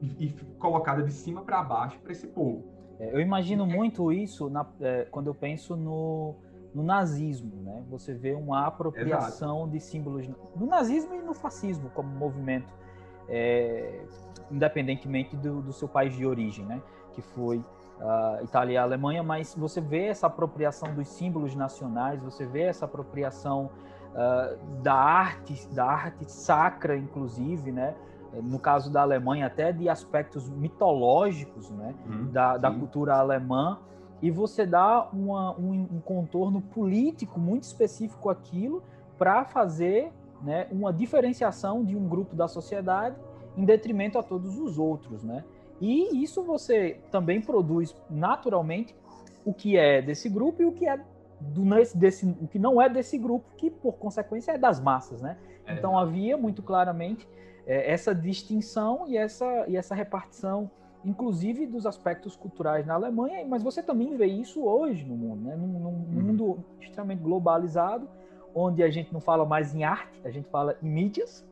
e, e, colocada de cima para baixo para esse povo. É, eu imagino muito isso na, é, quando eu penso no, no nazismo, né? Você vê uma apropriação Exato. de símbolos no nazismo e no fascismo como movimento, é, independentemente do, do, seu país de origem, né? Que foi uh, Itália e Alemanha, mas você vê essa apropriação dos símbolos nacionais, você vê essa apropriação uh, da arte, da arte sacra, inclusive, né? No caso da Alemanha, até de aspectos mitológicos, né? Hum, da, da, cultura alemã, e você dá uma, um, um contorno político muito específico àquilo para fazer né, uma diferenciação de um grupo da sociedade em detrimento a todos os outros, né? E isso você também produz naturalmente o que é desse grupo e o que é do, desse, o que não é desse grupo, que por consequência é das massas, né? É. Então havia muito claramente é, essa distinção e essa, e essa repartição, inclusive dos aspectos culturais na Alemanha, mas você também vê isso hoje no mundo, né? Num, num uhum. mundo extremamente globalizado, onde a gente não fala mais em arte, a gente fala em mídias.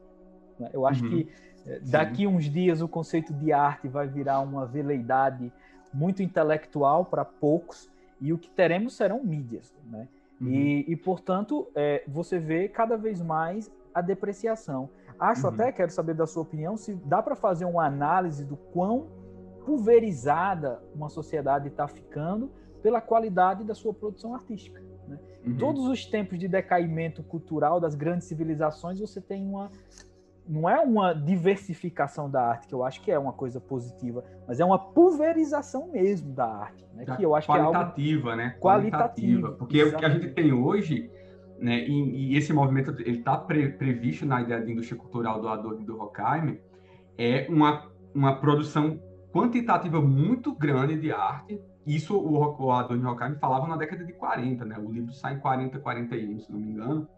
Né? Eu acho uhum. que é, daqui uns dias o conceito de arte vai virar uma veleidade muito intelectual para poucos e o que teremos serão mídias, né? Uhum. E, e, portanto, é, você vê cada vez mais a depreciação. Acho uhum. até, quero saber da sua opinião, se dá para fazer uma análise do quão pulverizada uma sociedade está ficando pela qualidade da sua produção artística. Né? Uhum. Em todos os tempos de decaimento cultural das grandes civilizações, você tem uma não é uma diversificação da arte, que eu acho que é uma coisa positiva, mas é uma pulverização mesmo da arte, né? que eu acho qualitativa, que é algo né? Qualitativa, porque exatamente. o que a gente tem hoje, né? E, e esse movimento ele está pre, previsto na ideia de indústria cultural do Adorno e do Horkheimer, é uma uma produção quantitativa muito grande de arte. Isso o, o Adorno e Horkheimer falavam na década de 40, né? O livro sai em 40, 41, se não me engano.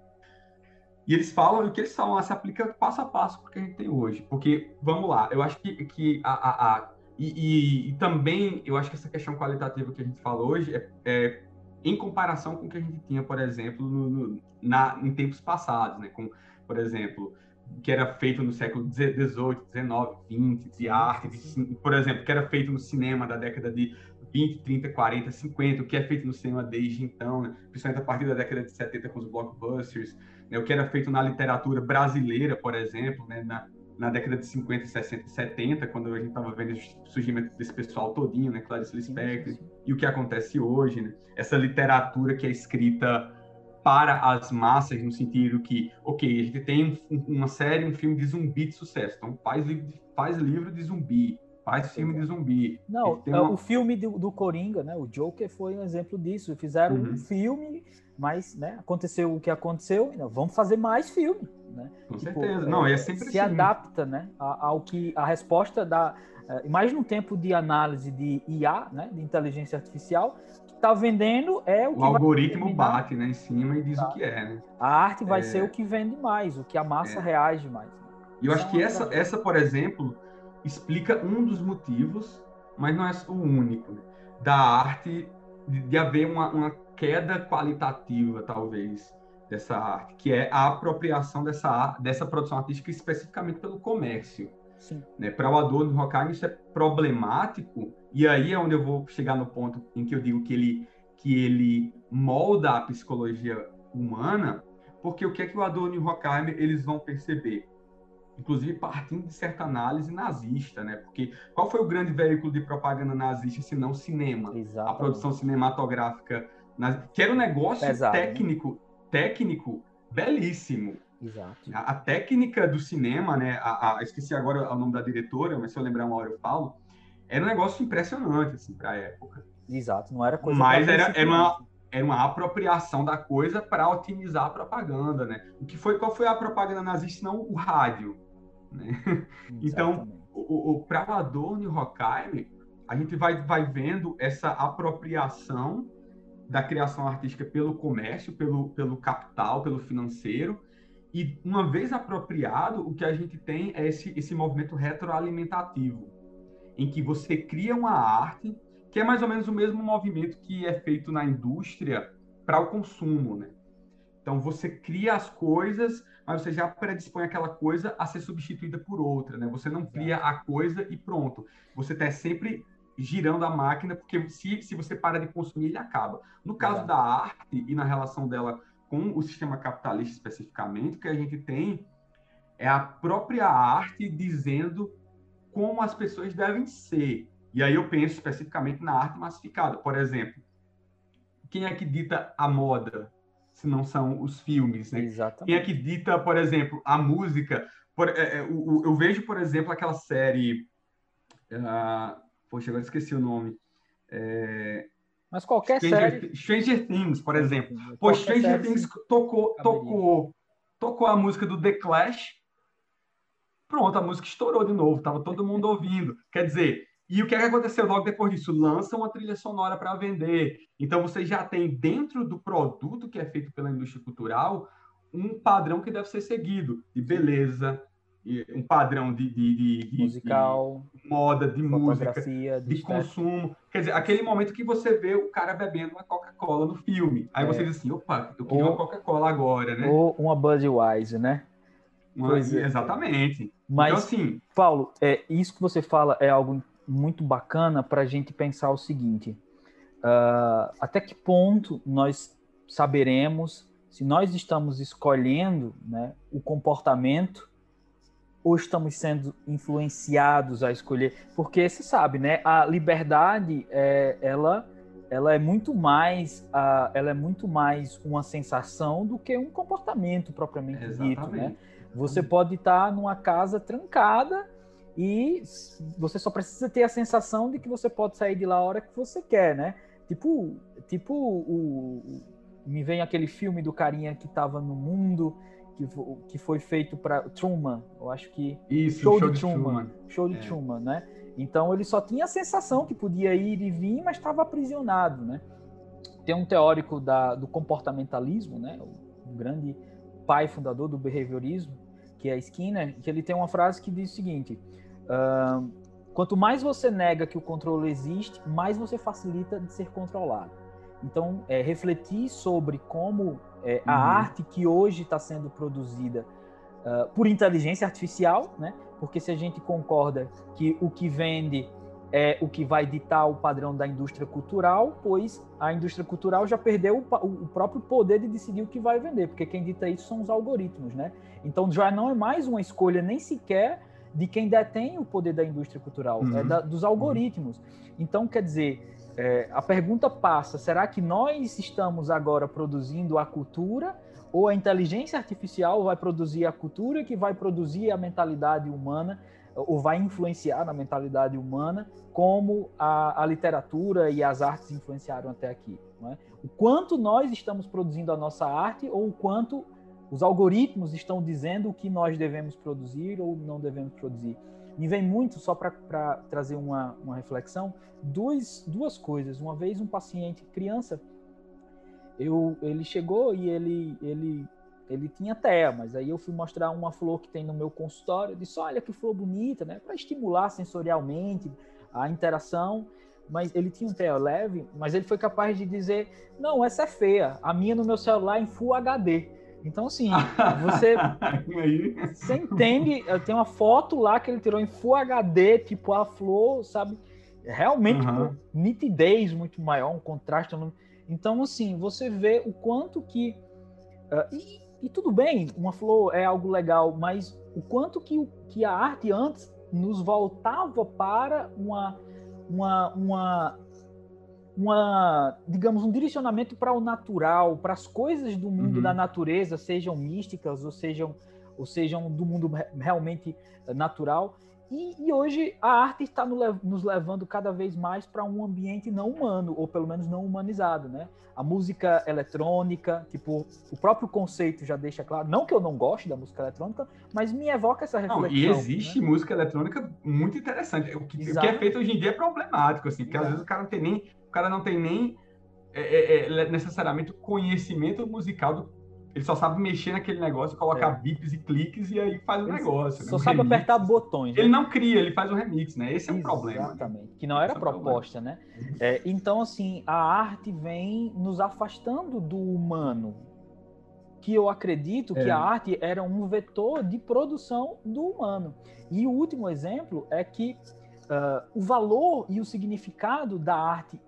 E eles falam, o que eles falam se aplica passo a passo para o que a gente tem hoje. Porque, vamos lá, eu acho que, que a, a, a e, e, e, também eu acho que essa questão qualitativa que a gente fala hoje é, é em comparação com o que a gente tinha, por exemplo, no, no, na, em tempos passados, né? Com, por exemplo, que era feito no século XVIII, XIX, XX, de arte, de, por exemplo, que era feito no cinema da década de 20, 30, 40, 50, o que é feito no cinema desde então, né? principalmente a partir da década de 70 com os blockbusters, né, o que era feito na literatura brasileira, por exemplo, né, na, na década de 50, 60 70, quando a gente estava vendo o surgimento desse pessoal todinho, né, Clarice Lispector, e o que acontece hoje, né, essa literatura que é escrita para as massas, no sentido que, ok, a gente tem um, uma série, um filme de zumbi de sucesso, então faz, faz livro de zumbi, faz filme de zumbi. Não, uma... o filme do, do, Coringa, né, o Joker foi um exemplo disso, fizeram uhum. um filme mas né, aconteceu o que aconteceu, vamos fazer mais filme. Né? Com tipo, certeza. Não, é, é sempre se assim. adapta né, ao que a resposta da. Uh, mais num tempo de análise de IA, né, de inteligência artificial, que está vendendo é o, o algoritmo bate né, em cima e diz tá. o que é. Né? A arte vai é... ser o que vende mais, o que a massa é. reage mais. Né? E eu acho é que essa, essa, por exemplo, explica um dos motivos, mas não é o único, da arte de, de haver uma, uma queda qualitativa, talvez, dessa arte, que é a apropriação dessa, dessa produção artística especificamente pelo comércio. Né? Para o Adorno Horkheimer isso é problemático, e aí é onde eu vou chegar no ponto em que eu digo que ele, que ele molda a psicologia humana, porque o que é que o Adorno e o Horkheimer eles vão perceber? Inclusive partindo de certa análise nazista, né? Porque qual foi o grande veículo de propaganda nazista se não cinema? Exatamente. A produção cinematográfica que era um negócio Pesado, né? técnico, né? Técnico belíssimo. Exato. A, a, técnica do cinema, né? A, a, esqueci agora o nome da diretora, mas se eu lembrar uma hora eu falo. Era um negócio impressionante, assim, para a época. Exato, não era coisa. Mas era, era, uma, era uma apropriação da coisa para otimizar a propaganda, né? O que foi, qual foi a propaganda nazista, não o rádio, né? Então, o, o, para o Adorno e Horkheimer, a gente vai, vai vendo essa apropriação da criação artística pelo comércio, pelo, pelo capital, pelo financeiro, E uma vez apropriado, o que a gente tem é esse, esse movimento retroalimentativo, em que você cria uma arte, que é mais ou menos o mesmo movimento que é feito na indústria para o consumo, né? Então você cria as coisas, mas você já predispõe aquela coisa a ser substituída por outra, né? Você não cria a coisa e pronto. Você está sempre girando a máquina, porque se, se você para de consumir, ele acaba. No caso da arte e na relação dela com o sistema capitalista especificamente, o que a gente tem é a própria arte dizendo como as pessoas devem ser. E aí eu penso especificamente na arte massificada. Por exemplo, quem é que dita a moda? se não são os filmes, né? Exatamente. Quem é que dita, por exemplo, a música? Por, é, é, o, eu vejo, por exemplo, aquela série. Uh, poxa, agora esqueci o nome. É, Mas qualquer Stranger, série. Stranger Things, por exemplo. Pô, Stranger Things tocou, tocou, tocou a música do The Clash. Pronto, a música estourou de novo, tava todo mundo ouvindo. Quer dizer, e o que, é que aconteceu logo depois disso? Lança uma trilha sonora para vender. Então você já tem dentro do produto que é feito pela indústria cultural um padrão que deve ser seguido de beleza, um padrão de, de, de, de musical, de moda, de música, de, consumo. Quer dizer, aquele momento que você vê o cara bebendo uma Coca-Cola no filme. Aí é. você diz assim, opa, eu queria ou, uma Coca-Cola agora, né? Ou uma Budweiser, né? Uma, é. exatamente. Mas, então, assim, Paulo, é, isso que você fala é algo muito bacana para a gente pensar o seguinte: uh, até que ponto nós saberemos se nós estamos escolhendo né, o comportamento ou estamos sendo influenciados a escolher? Porque você sabe, né? A liberdade, é, ela, ela é muito mais, uh, ela é muito mais uma sensação do que um comportamento propriamente Exatamente. dito, né? Você pode estar numa casa trancada e você só precisa ter a sensação de que você pode sair de lá a hora que você quer, né? Tipo, tipo o, me vem aquele filme do carinha que estava no mundo que, que foi feito para Truman, eu acho que Isso, show, show de, Truman, Truman, show de é. Truman, né? Então ele só tinha a sensação que podia ir e vir, mas estava aprisionado, né? Tem um teórico da, do comportamentalismo, né? O, grande pai fundador do behaviorismo, que é Skinner, que ele tem uma frase que diz o seguinte: Uh, quanto mais você nega que o controle existe, mais você facilita de ser controlado. Então, é, refletir sobre como é, a uhum. arte que hoje está sendo produzida uh, por inteligência artificial, né? Porque se a gente concorda que o que vende é o que vai ditar o padrão da indústria cultural, pois a indústria cultural já perdeu o, o, próprio poder de decidir o que vai vender, porque quem dita isso são os algoritmos, né? Então já não é mais uma escolha nem sequer de quem detém o poder da indústria cultural, é uhum. é da, dos algoritmos. Então, quer dizer, é, a pergunta passa: será que nós estamos agora produzindo a cultura ou a inteligência artificial vai produzir a cultura que vai produzir a mentalidade humana ou vai influenciar na mentalidade humana como a, a literatura e as artes influenciaram até aqui? É? O quanto nós estamos produzindo a nossa arte ou o quanto os algoritmos estão dizendo o que nós devemos produzir ou não devemos produzir. Me vem muito, só para trazer uma, uma reflexão, duas, duas coisas. Uma vez um paciente, criança, eu, ele chegou e ele, ele, ele tinha TEA, mas aí eu fui mostrar uma flor que tem no meu consultório, eu disse, olha que flor bonita, né? Para estimular sensorialmente a interação mas ele tinha um TEA leve, mas ele foi capaz de dizer: não, essa é feia, a minha no meu celular é em Full HD. Então, assim, você, você entende, tem uma foto lá que ele tirou em Full HD, tipo a flor, sabe? Realmente uhum. com nitidez muito maior, um contraste. Então, assim, você vê o quanto que. Uh, e, e, tudo bem, uma flor é algo legal, mas o quanto que, que a arte antes nos voltava para uma, uma, uma uma, digamos, um direcionamento para o natural, para as coisas do mundo uhum. da natureza, sejam místicas ou sejam, ou sejam do mundo realmente natural. E, e hoje a arte está no, nos levando cada vez mais para um ambiente não humano, ou pelo menos não humanizado, né? A música eletrônica, tipo, o próprio conceito já deixa claro, não que eu não goste da música eletrônica, mas me evoca essa reflexão. Não, e existe né? música eletrônica muito interessante. O que, o que, é feito hoje em dia é problemático, assim, porque Exato. às vezes o cara não tem nem cara não tem nem é, é, é necessariamente o conhecimento musical do ele só sabe mexer naquele negócio, colocar é. bips e cliques e aí faz o ele negócio. Só né? sabe remix. apertar botões. Né? Ele não cria, ele faz o remix, né? Esse é o um problema. Exatamente. Que não era a é proposta, né? É, então, assim, a arte vem nos afastando do humano. Que eu acredito que é. a arte era um vetor de produção do humano. E o último exemplo é que uh, o valor e o significado da arte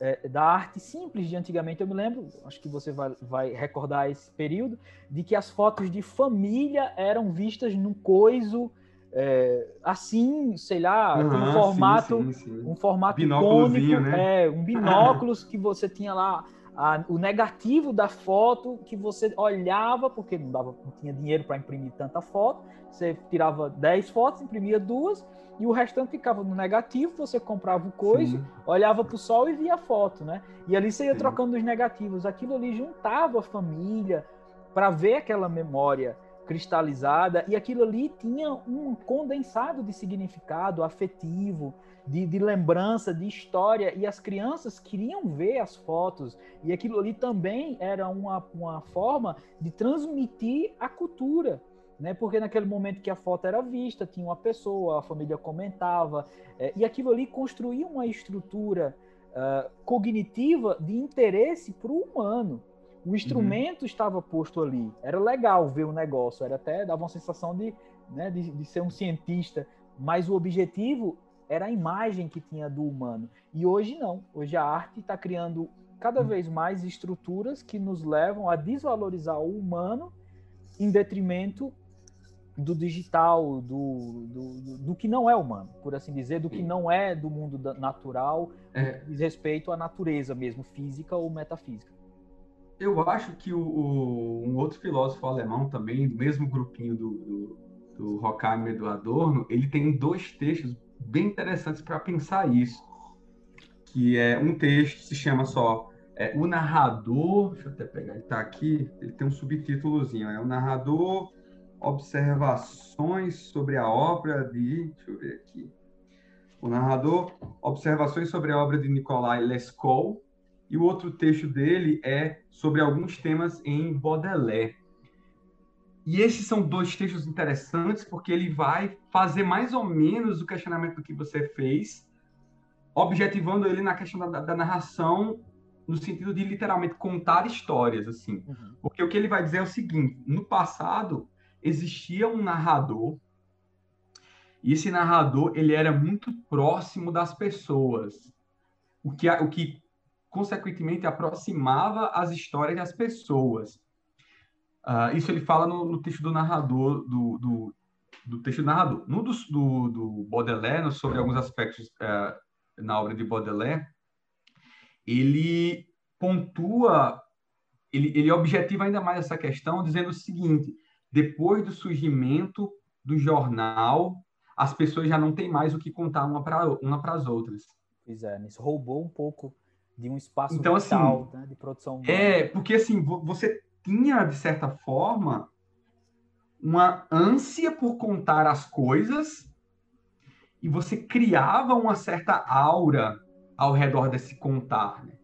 é, da arte simples de antigamente. Eu me lembro, acho que você vai, vai recordar esse período, de que as fotos de família eram vistas num coiso é, assim, sei lá, uhum, um formato, sim, sim, sim. um formato cônico, né? é, um binóculos que você tinha lá a, o negativo da foto que você olhava, porque não, dava, não tinha dinheiro para imprimir tanta foto, você tirava 10 fotos, imprimia duas, e o restante ficava no negativo, você comprava o coisa, Sim. olhava para o sol e via a foto, né? E ali você ia Sim. trocando os negativos. Aquilo ali juntava a família para ver aquela memória cristalizada, e aquilo ali tinha um condensado de significado afetivo, de, de, lembrança, de história, e as crianças queriam ver as fotos, e aquilo ali também era uma, uma forma de transmitir a cultura. Né? Porque naquele momento que a foto era vista, tinha uma pessoa, a família comentava, é, e aquilo ali construía uma estrutura uh, cognitiva de interesse para o humano. O instrumento uhum. estava posto ali, era legal ver o negócio, era até dava uma sensação de, né, de, de ser um cientista, mas o objetivo era a imagem que tinha do humano. E hoje não. Hoje a arte está criando cada vez mais estruturas que nos levam a desvalorizar o humano em detrimento do digital, do, do, do, que não é humano, por assim dizer, do que não é do mundo natural, é. diz respeito à natureza mesmo, física ou metafísica. Eu acho que o, o, um outro filósofo alemão também, do mesmo grupinho do, do, do Horkheimer e do Adorno, ele tem dois textos bem interessantes para pensar isso. Que é um texto se chama só é, O Narrador. Deixa eu até pegar, ele está aqui, ele tem um subtítulozinho, é O Narrador, Observações sobre a obra de. Deixa eu ver aqui. O narrador, Observações sobre a obra de Nikolai Lescaut, e o outro texto dele é sobre alguns temas em Baudelaire. E esses são dois textos interessantes porque ele vai fazer mais ou menos o questionamento que você fez, objetivando ele na questão da, da narração no sentido de literalmente contar histórias, assim. Uhum. Porque o que ele vai dizer é o seguinte: no passado existia um narrador e esse narrador ele era muito próximo das pessoas, o que o que consequentemente aproximava as histórias das pessoas. Uh, isso ele fala no, no, texto do narrador, do, do, do texto do narrador. No do, do, do Baudelaire, sobre alguns aspectos uh, na obra de Baudelaire, ele pontua, ele, ele objetiva ainda mais essa questão, dizendo o seguinte: depois do surgimento do jornal, as pessoas já não têm mais o que contar uma para uma as outras. Pois é, isso roubou um pouco de um espaço então, vital, assim, né, de produção. Humana. É, porque assim, você tinha, de certa forma, uma ânsia por contar as coisas e você criava uma certa aura ao redor desse contar. Né?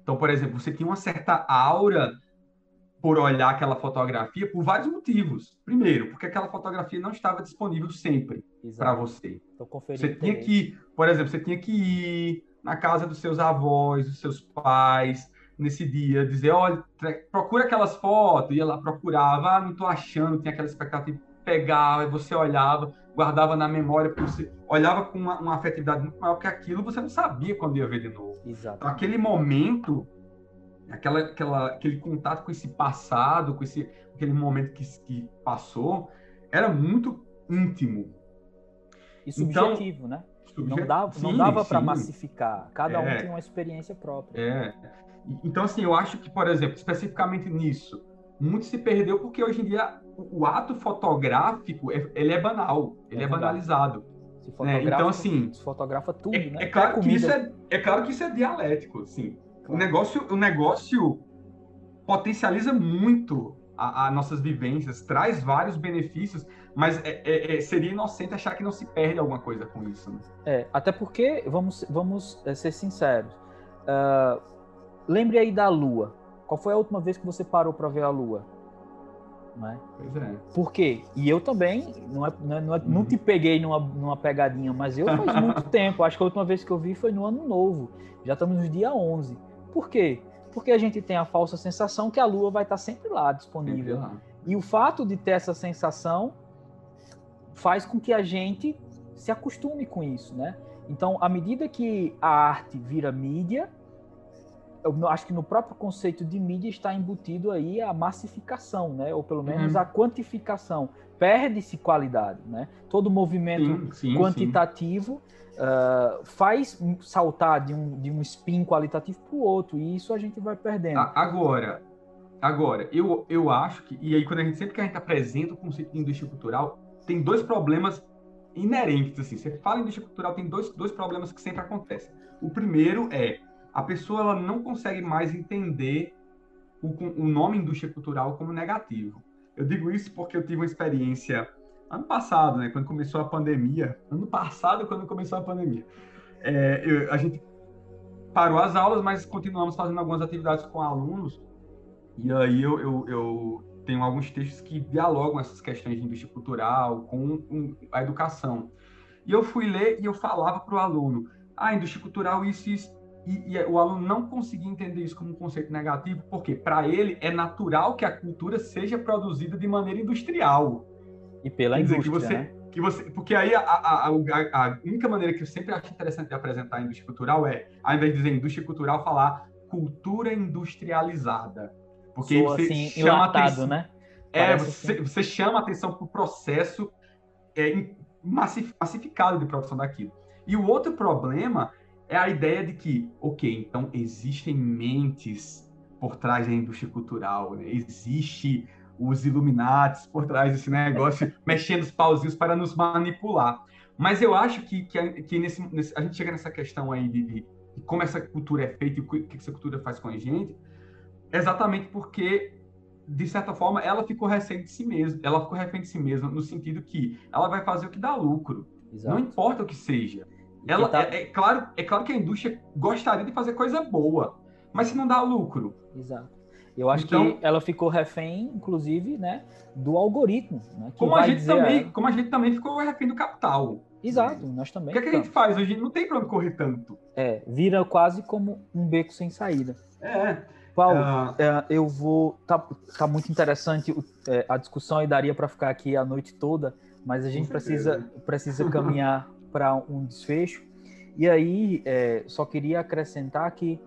Então, por exemplo, você tinha uma certa aura por olhar aquela fotografia por vários motivos. Primeiro, porque aquela fotografia não estava disponível sempre para você. Você tinha que, por exemplo, você tinha que ir na casa dos seus avós, dos seus pais, nesse dia, dizer, olha, procura aquelas fotos, ia lá, procurava, ah, não estou achando, tinha aquela expectativa, pegava, você olhava, guardava na memória, porque você olhava com uma, uma afetividade muito maior que aquilo, você não sabia quando ia ver de novo. Exato. Então, aquele momento, aquela, aquela, aquele contato com esse passado, com esse, aquele momento que, que passou, era muito íntimo. E subjetivo, então, né? Não dava, sim, não dava para massificar. Cada é, um tinha uma experiência própria. É. Então, assim, eu acho que, por exemplo, especificamente nisso, muito se perdeu porque hoje em dia o ato fotográfico ele é banal, ele é, é banalizado. É, então, assim, se fotografa tudo, é, né? É claro, que isso é, é claro que isso é dialético, assim. Claro. O negócio, o negócio potencializa muito as nossas vivências, traz vários benefícios, mas é, é, é, seria inocente achar que não se perde alguma coisa com isso. Né? É, até porque, vamos, vamos é, ser sinceros, uh, lembre aí da Lua. Qual foi a última vez que você parou para ver a Lua? É? Pois é. Por quê? E eu também, não, é, não, é, não, é, não te peguei numa, numa pegadinha, mas eu faz muito tempo. Acho que a última vez que eu vi foi no ano novo. Já estamos no dia 11. Por quê? Porque a gente tem a falsa sensação que a Lua vai estar sempre lá, disponível. Sempre lá. E o fato de ter essa sensação faz com que a gente se acostume com isso, né? Então, à medida que a arte vira mídia, eu acho que no próprio conceito de mídia está embutido aí a massificação, né? Ou pelo menos uhum. a quantificação. Perde-se qualidade, né? Todo movimento sim, sim, quantitativo sim. Uh, faz saltar de um, de um spin qualitativo para o outro, e isso a gente vai perdendo. Agora, agora eu, eu acho que, e aí quando a gente sempre que a gente apresenta o conceito de indústria cultural, tem dois problemas inerentes, assim. Você fala em indústria cultural, tem dois, dois problemas que sempre acontecem. O primeiro é a pessoa ela não consegue mais entender o, o nome indústria cultural como negativo. Eu digo isso porque eu tive uma experiência ano passado, né, quando começou a pandemia. Ano passado, quando começou a pandemia. É, eu, a gente parou as aulas, mas continuamos fazendo algumas atividades com alunos. E aí eu, eu, eu tenho alguns textos que dialogam essas questões de indústria cultural com, com a educação. E eu fui ler e eu falava para o aluno: ah, indústria cultural, isso, isso e, e, o aluno não conseguia entender isso como um conceito negativo, porque para ele é natural que a cultura seja produzida de maneira industrial. E pela Quer indústria, que você, né? que você, porque aí a, a, a, a, única maneira que eu sempre acho interessante de apresentar a indústria cultural é, ao invés de dizer indústria cultural, falar cultura industrializada. Porque Sou, você assim, chama atenção, né? É, você, assim. você chama atenção para o processo é, massificado de produção daquilo. E o outro problema é a ideia de que, ok, então existem mentes por trás da indústria cultural, né? existe os Illuminates por trás desse negócio, mexendo os pauzinhos para nos manipular. Mas eu acho que, que, que nesse, nesse, a gente chega nessa questão aí de, de, como essa cultura é feita e o que essa cultura faz com a gente, exatamente porque, de certa forma, ela ficou refém de si mesma. Ela ficou refém de si mesma no sentido que ela vai fazer o que dá lucro. Exato. Não importa o que seja. Ela, tá... é, é, claro, é claro que a indústria gostaria de fazer coisa boa, mas se não dá lucro. Exato. Eu acho então, que ela ficou refém, inclusive, né, do algoritmo. Né, como, a gente também, a... como a gente também ficou refém do capital. Exato, nós também. O que, é que a gente faz hoje? Não tem para onde correr tanto. É, vira quase como um beco sem saída. É. Paulo, uh... é, eu vou. Tá, tá muito interessante é, a discussão e daria para ficar aqui a noite toda, mas a gente precisa, precisa caminhar para um desfecho. E aí, é, só queria acrescentar que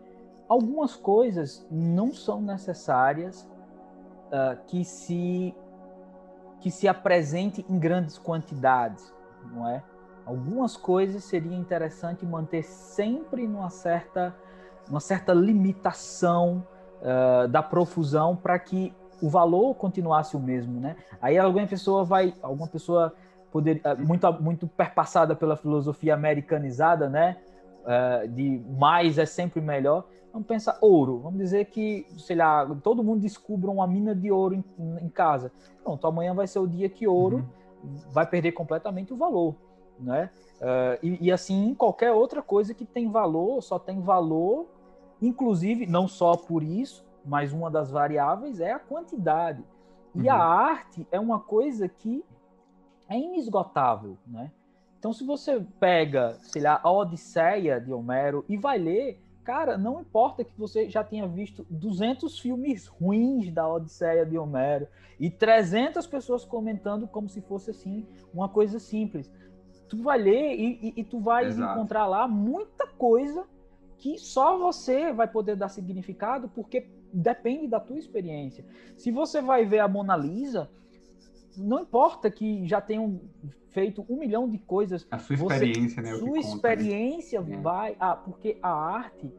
algumas coisas não são necessárias uh, que se que se apresente em grandes quantidades, não é? Algumas coisas seria interessante manter sempre numa certa uma certa limitação uh, da profusão para que o valor continuasse o mesmo, né? Aí alguma pessoa vai, alguma pessoa poder, eh, muito, muito perpassada pela filosofia americanizada, né? Uh, de mais é sempre melhor. Vamos pensar ouro. Vamos dizer que, sei lá, todo mundo descubra uma mina de ouro em, em casa. Pronto, amanhã vai ser o dia que ouro uhum. vai perder completamente o valor, né? Uh, e, e, assim, qualquer outra coisa que tem valor, só tem valor, inclusive, não só por isso, mas uma das variáveis é a quantidade. E uhum. a arte é uma coisa que é inesgotável, né? Então, se você pega, sei lá, a Odisseia de Homero e vai ler, cara, não importa que você já tenha visto 200 filmes ruins da Odisseia de Homero e 300 pessoas comentando como se fosse assim, uma coisa simples. Tu vai ler e, e, e tu vai Exato. encontrar lá muita coisa que só você vai poder dar significado porque depende da tua experiência. Se você vai ver a Mona Lisa, não importa que já tenham feito um milhão de coisas. A sua experiência, você, né? Sua experiência conta, né? vai. Ah, porque a arte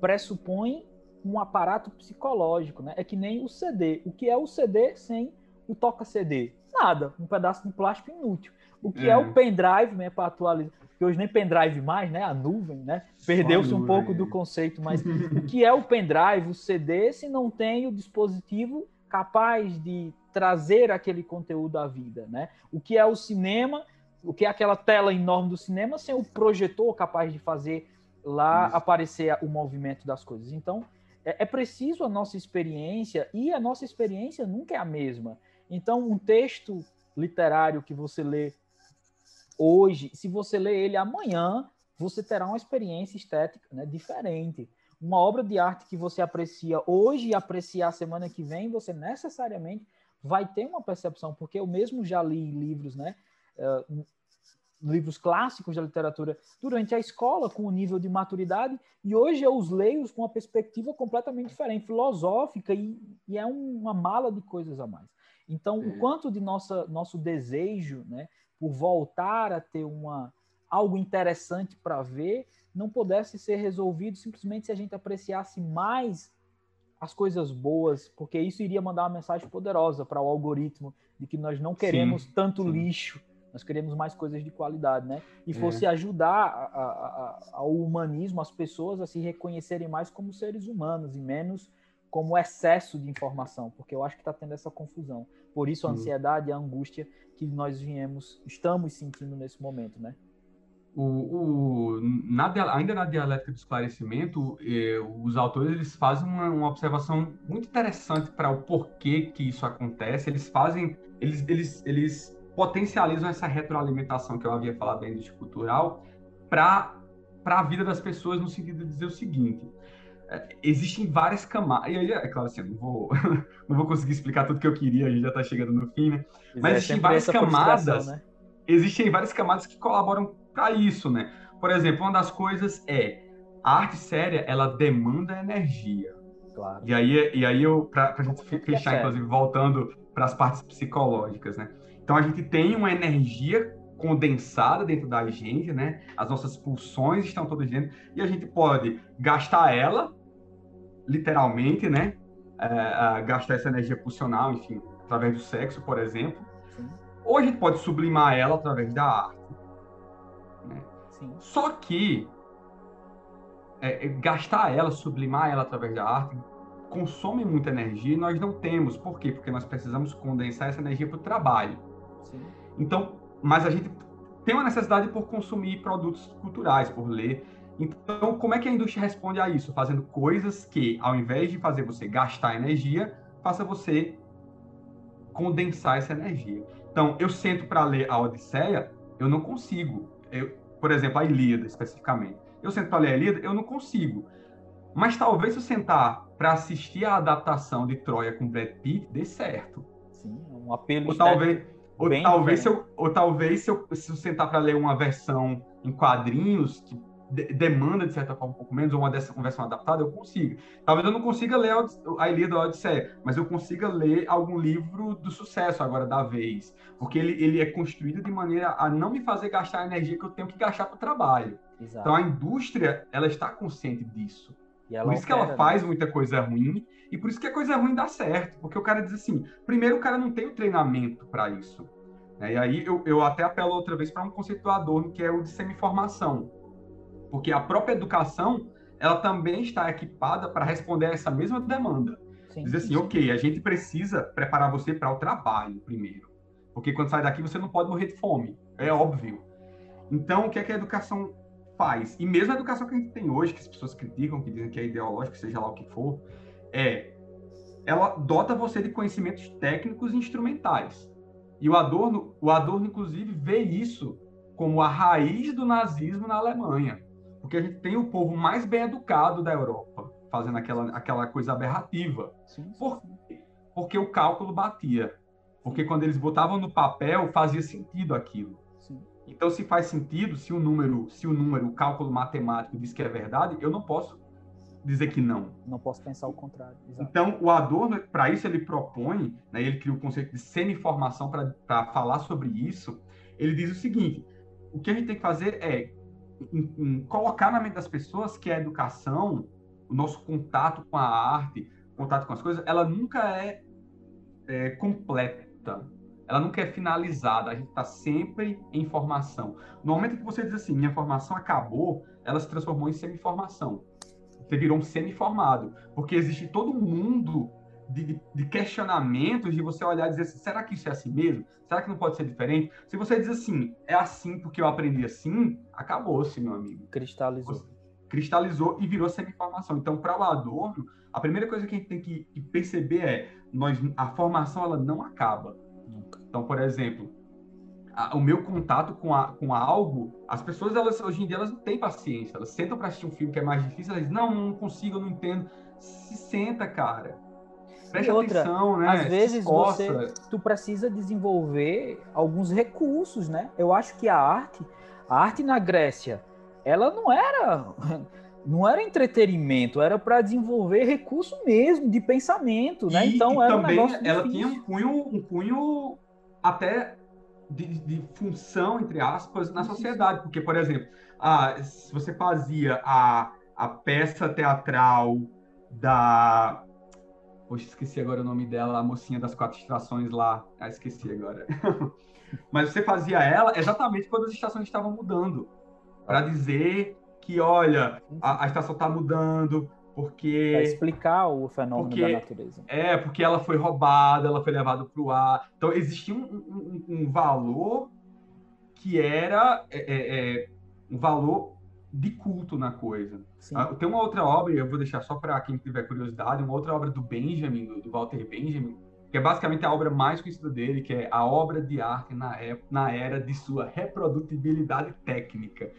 pressupõe um aparato psicológico, né? É que nem o CD. O que é o CD sem o toca-CD? Nada. Um pedaço de plástico inútil. O que é, é o pendrive, né? Para atualizar. Porque hoje nem pendrive mais, né? A nuvem, né? Perdeu-se um pouco do conceito, mas o que é o pendrive, o CD, se não tem o dispositivo capaz de trazer aquele conteúdo à vida, né? O que é o cinema, o que é aquela tela enorme do cinema sem o projetor capaz de fazer lá Isso. aparecer o movimento das coisas. Então, é, é, preciso a nossa experiência e a nossa experiência nunca é a mesma. Então, um texto literário que você lê hoje, se você lê ele amanhã, você terá uma experiência estética né, diferente. Uma obra de arte que você aprecia hoje e apreciar semana que vem, você necessariamente vai ter uma percepção, porque eu mesmo já li livros, né? Uh, livros clássicos da literatura durante a escola com um nível de maturidade e hoje eu os leio com uma perspectiva completamente diferente, filosófica e, e é um, uma mala de coisas a mais. Então, o quanto de nossa, nosso desejo, né, por voltar a ter uma algo interessante para ver, não pudesse ser resolvido simplesmente se a gente apreciasse mais as coisas boas, porque isso iria mandar uma mensagem poderosa para o algoritmo de que nós não queremos sim, tanto sim. lixo, nós queremos mais coisas de qualidade, né? E é. fosse é. ajudar a, a, a, ao humanismo, as pessoas a se reconhecerem mais como seres humanos e menos como excesso de informação, porque eu acho que está tendo essa confusão. Por isso a ansiedade e a angústia que nós viemos, estamos sentindo nesse momento, né? O, o, na, ainda na dialética do esclarecimento, eh, os autores eles fazem uma, uma observação muito interessante para o porquê que isso acontece. Eles fazem, eles, eles, eles potencializam essa retroalimentação que eu havia falado da indústria cultural para a vida das pessoas no sentido de dizer o seguinte: é, existem várias camadas. E aí, é claro, assim, não vou, não vou conseguir explicar tudo que eu queria, a gente já está chegando no fim, né? Mas é, existem várias camadas. Né? Existem várias camadas que colaboram para isso, né? Por exemplo, uma das coisas é a arte séria, ela demanda energia. Claro. E aí, e aí eu, para a gente fechar, inclusive, voltando para as partes psicológicas, né? Então a gente tem uma energia condensada dentro da gente, né? As nossas pulsões estão todas dentro e a gente pode gastar ela, literalmente, né? É, é, gastar essa energia pulsional, enfim, através do sexo, por exemplo. Sim. Ou a gente pode sublimar ela através da arte. Né? Só que é, é, gastar ela, sublimar ela através da arte, consome muita energia e nós não temos. Por quê? Porque nós precisamos condensar essa energia para o trabalho. Sim. Então, mas a gente tem uma necessidade por consumir produtos culturais, por ler. Então, como é que a indústria responde a isso? Fazendo coisas que, ao invés de fazer você gastar energia, faça você condensar essa energia. Então, eu sento para ler a Odisseia, eu não consigo. Eu, por exemplo, a Ilíada, especificamente. Eu sento para ler a Ilíada, eu não consigo. Mas talvez se eu sentar para assistir a adaptação de Troia com Brad Pitt, dê certo. Sim, um apelo Ou talvez ou talvez, se eu, ou talvez se eu, se eu sentar para ler uma versão em quadrinhos que de, demanda, de certa forma, um pouco menos, ou uma, dessa, uma versão adaptada, eu consigo. Talvez eu não consiga ler a, Ilíada da Odisseia, mas eu consiga ler algum livro do sucesso agora da vez. Porque ele, ele é construído de maneira a não me fazer gastar a energia que eu tenho que gastar para o trabalho. Exato. Então a indústria, ela está consciente disso. por isso que ela faz né? muita coisa ruim e por isso que a coisa ruim dá certo, porque o cara diz assim: primeiro, o cara não tem o treinamento para isso. Né? E aí eu, eu até apelo outra vez para um conceituador que é o de semi-formação, porque a própria educação ela também está equipada para responder a essa mesma demanda. Sim, diz assim, sim. ok, a gente precisa preparar você para o trabalho primeiro, porque quando sai daqui você não pode morrer de fome, é óbvio. Então, o que é que a educação faz? E mesmo a educação que a gente tem hoje, que as pessoas criticam, que dizem que é ideológica, seja lá o que for, é ela dota você de conhecimentos técnicos e instrumentais. E o Adorno, o Adorno inclusive vê isso como a raiz do nazismo na Alemanha, porque a gente tem o povo mais bem educado da Europa fazendo aquela, aquela coisa aberrativa. Sim, Por, porque o cálculo batia. Porque quando eles botavam no papel, fazia sentido aquilo. Sim. Então, se faz sentido, se o número, se o número, o cálculo matemático diz que é verdade, eu não posso dizer que não. Não posso pensar o contrário. Exato. Então, o Adorno, para isso, ele propõe, né, ele cria o conceito de semi-formação para falar sobre isso. Ele diz o seguinte: o que a gente tem que fazer é em, em, colocar na mente das pessoas que a educação, o nosso contato com a arte, contato com as coisas, ela nunca é, é completa. Ela nunca é finalizada, a gente está sempre em formação. No momento que você diz assim, minha formação acabou, ela se transformou em semi-formação você virou um semi-formado. Porque existe todo mundo de, de, questionamentos, de você olhar e dizer assim, será que isso é assim mesmo? Será que não pode ser diferente? Se você diz assim, é assim porque eu aprendi assim, acabou-se, meu amigo. Cristalizou. cristalizou e virou semi-formação. Então, para o Adorno, a primeira coisa que a gente tem que perceber é nós, a formação ela não acaba. Então, por exemplo, a, o meu contato com, a, com algo, as pessoas elas hoje em dia elas não têm paciência, elas sentam para assistir um filme que é mais difícil, elas dizem, não, não consigo, não entendo. Se senta, cara. Preste outra, atenção, né? Às vezes você tu precisa desenvolver alguns recursos, né? Eu acho que a arte, a arte na Grécia, ela não era não era entretenimento, era para desenvolver recurso mesmo de pensamento, né? E, então e era também um ela tinha um cunho, um cunho até de, de, função entre aspas na sociedade, porque por exemplo, a, se você fazia a, a peça teatral da Poxa, esqueci agora o nome dela, a mocinha das quatro estações lá. Ah, esqueci agora. Mas você fazia ela exatamente quando as estações estavam mudando para dizer que, olha, a, a estação está mudando, porque. Para explicar o fenômeno porque, da natureza. É, porque ela foi roubada, ela foi levada para o ar. Então, existia um, um, um valor que era é, é, é um valor de culto na coisa. Ah, tem uma outra obra, eu vou deixar só para quem tiver curiosidade, uma outra obra do Benjamin, do, do Walter Benjamin, que é basicamente a obra mais conhecida dele, que é a obra de arte na, época, na era de sua reprodutibilidade técnica.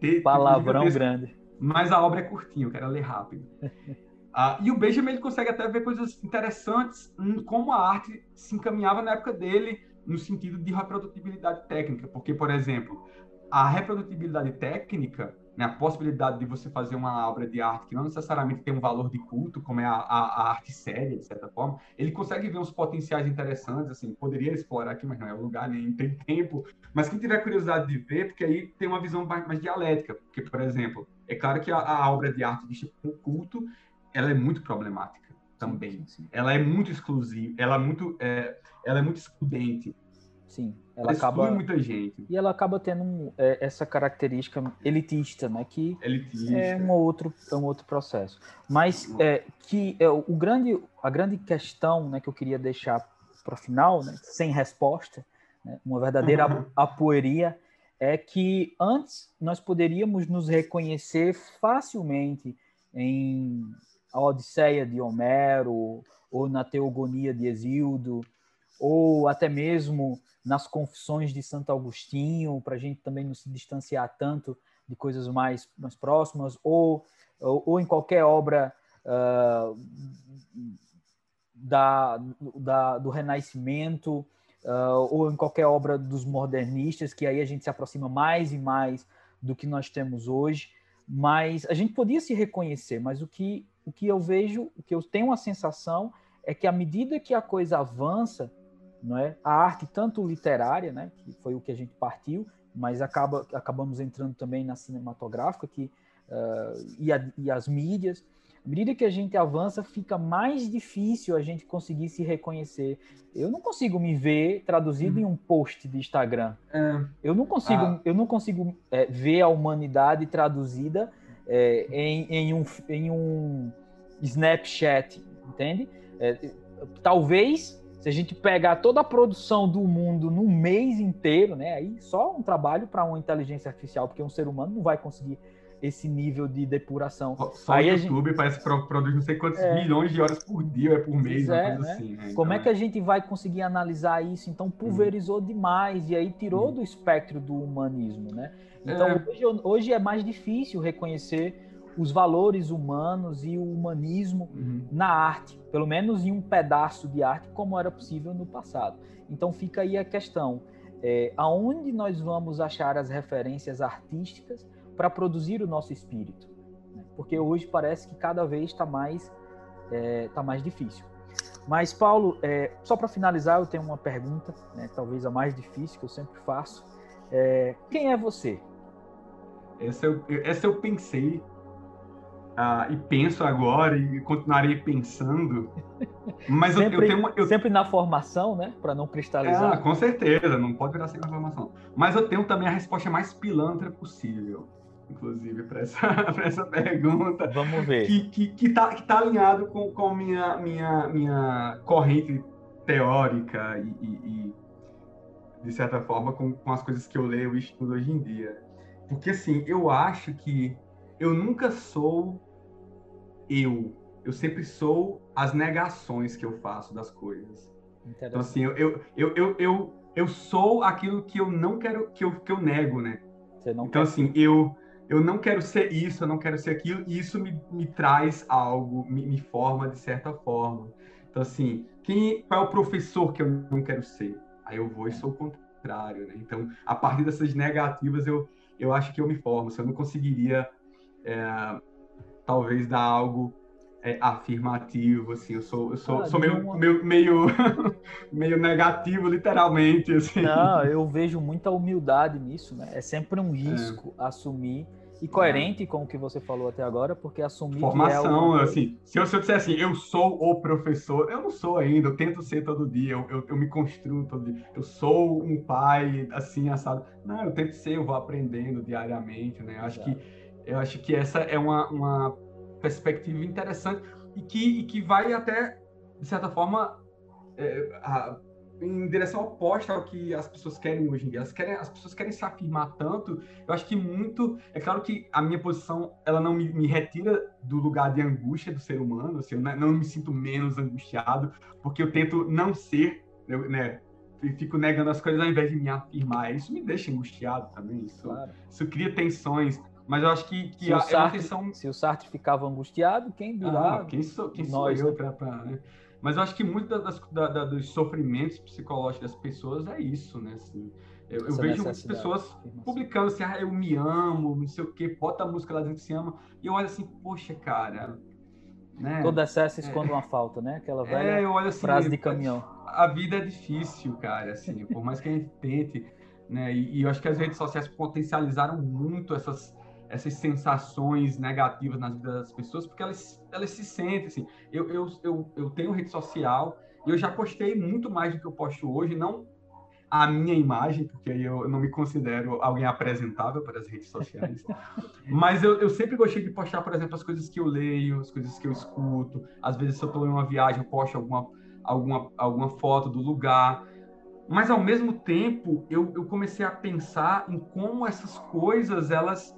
Te, Palavrão texto, grande. Mas a obra é curtinha, eu quero ler rápido. ah, e o Benjamin ele consegue até ver coisas interessantes em como a arte se encaminhava na época dele no sentido de reprodutibilidade técnica, porque, por exemplo, a reprodutibilidade técnica né, a possibilidade de você fazer uma obra de arte que não necessariamente tem um valor de culto, como é a, a, a, arte séria, de certa forma, ele consegue ver uns potenciais interessantes, assim, poderia explorar aqui, mas não é o lugar, nem tem tempo, mas quem tiver curiosidade de ver, porque aí tem uma visão mais, mais dialética, porque, por exemplo, é claro que a, a obra de arte vista como culto, ela é muito problemática também, sim, sim. ela é muito exclusiva, ela é muito, é, ela é muito excludente, Sim, ela acaba muita gente. E ela acaba tendo um, é, essa característica elitista, né? Que elitista. é um outro é um outro processo. Mas é, que é, o grande a grande questão, né, que eu queria deixar para o final, né, sem resposta, né, uma verdadeira uhum. apoeria, é que antes nós poderíamos nos reconhecer facilmente em a Odisseia de Homero ou na Teogonia de Exildo ou até mesmo nas confissões de Santo Agostinho, para a gente também não se distanciar tanto de coisas mais, mais próximas, ou, ou, ou em qualquer obra uh, da, da, do Renascimento, uh, ou em qualquer obra dos modernistas, que aí a gente se aproxima mais e mais do que nós temos hoje. Mas a gente podia se reconhecer, mas o que, o que eu vejo, o que eu tenho a sensação é que à medida que a coisa avança, não é? A arte tanto literária, né, que foi o que a gente partiu, mas acaba acabamos entrando também na cinematográfica que uh, e, a, e, as mídias. À medida que a gente avança, fica mais difícil a gente conseguir se reconhecer. Eu não consigo me ver traduzido hum. em um post de Instagram. É. Eu não consigo, ah. eu não consigo é, ver a humanidade traduzida é, em, em, um, em um Snapchat, entende? É, talvez se a gente pegar toda a produção do mundo num mês inteiro, né, aí só um trabalho para uma inteligência artificial, porque um ser humano não vai conseguir esse nível de depuração. Só aí o YouTube gente... parece que produz não sei quantos é... milhões de horas por dia, é por mês, é, coisa né? assim. Né? Como é então, é que a gente vai conseguir analisar isso? Então pulverizou uhum. demais e aí tirou uhum. do espectro do humanismo, né? Então é... Hoje, hoje é mais difícil reconhecer os valores humanos e o humanismo uhum. na arte, pelo menos em um pedaço de arte, como era possível no passado. Então fica aí a questão: é, aonde nós vamos achar as referências artísticas para produzir o nosso espírito? Porque hoje parece que cada vez está mais, é, tá mais difícil. Mas, Paulo, é, só para finalizar, eu tenho uma pergunta, né, talvez a mais difícil que eu sempre faço. É, quem é você? Essa eu, essa eu pensei Uh, e penso agora e continuarei pensando. Mas sempre, eu, eu, tenho uma, eu... sempre na formação, né? Para não cristalizar. Ah, com certeza, não pode virar sempre na formação. Mas eu tenho também a resposta mais pilantra possível, inclusive, para essa, essa pergunta. Vamos ver. Que, que, que, tá, que tá alinhado com, com minha, minha, minha corrente teórica e, e, e de certa forma, com, com as coisas que eu leio e estudo hoje em dia. Porque, assim, eu acho que eu nunca sou eu. Eu sempre sou as negações que eu faço das coisas. Então, assim, eu, eu, eu, eu, eu, sou aquilo que eu não quero, que eu, que eu nego, né? então, quer... assim, eu, eu não quero ser isso, eu não quero ser aquilo, e isso me, me traz algo, me, me forma de certa forma. Então, assim, quem, qual é o professor que eu não quero ser? Aí eu vou e sou o contrário, né? Então, a partir dessas negativas, eu, eu acho que eu me formo. Se eu não conseguiria, é, talvez, dar algo é, afirmativo, assim, eu sou, eu sou, ah, sou meio, uma... meio, meio, meio negativo, literalmente, assim. Não, eu vejo muita humildade nisso, né? É sempre um risco é. assumir e coerente é. com o que você falou até agora, porque assumir formação, que é assim, se eu, se eu disser assim, eu sou o professor, eu não sou ainda, eu tento ser todo dia, eu, eu, eu me construo todo dia, eu sou um pai, assim, assado, não, eu tento ser, eu vou aprendendo diariamente, né, eu acho que eu acho que essa é uma, uma perspectiva interessante e que, e que vai até, de certa forma, é, a, em direção oposta ao que as pessoas querem hoje em dia. Elas querem, as pessoas querem se afirmar tanto. Eu acho que muito. É claro que a minha posição ela não me, me retira do lugar de angústia do ser humano. Assim, eu não, não me sinto menos angustiado porque eu tento não ser, eu, né? Fico negando as coisas ao invés de me afirmar. Isso me deixa angustiado também. Isso, claro. isso cria tensões. Mas eu acho que, que se, a, Sartre, é uma tensão... se o Sartre ficava angustiado, quem dirá? Ah, quem sou, quem nós, sou eu né? para. Né? Mas eu acho que muito das, da, da, dos sofrimentos psicológicos das pessoas é isso, né? Assim, eu, eu vejo muitas pessoas publicando assim, ah, eu me amo, não sei o quê, bota a música lá dentro que se ama, e eu olho assim, poxa, cara. Né? Todo excesso esconde é, uma falta, né? Aquela é, velha é, assim, frase de caminhão. A vida é difícil, cara, assim, por mais que a gente tente, né? E, e eu acho que as redes sociais potencializaram muito essas essas sensações negativas nas vidas das pessoas, porque elas, elas se sentem assim. Eu, eu, eu, eu tenho rede social e eu já postei muito mais do que eu posto hoje, não a minha imagem, porque aí eu não me considero alguém apresentável para as redes sociais. Mas eu, eu sempre gostei de postar, por exemplo, as coisas que eu leio, as coisas que eu escuto. Às vezes, se eu estou em uma viagem, eu posto alguma, alguma, alguma foto do lugar. Mas, ao mesmo tempo, eu, eu comecei a pensar em como essas coisas, elas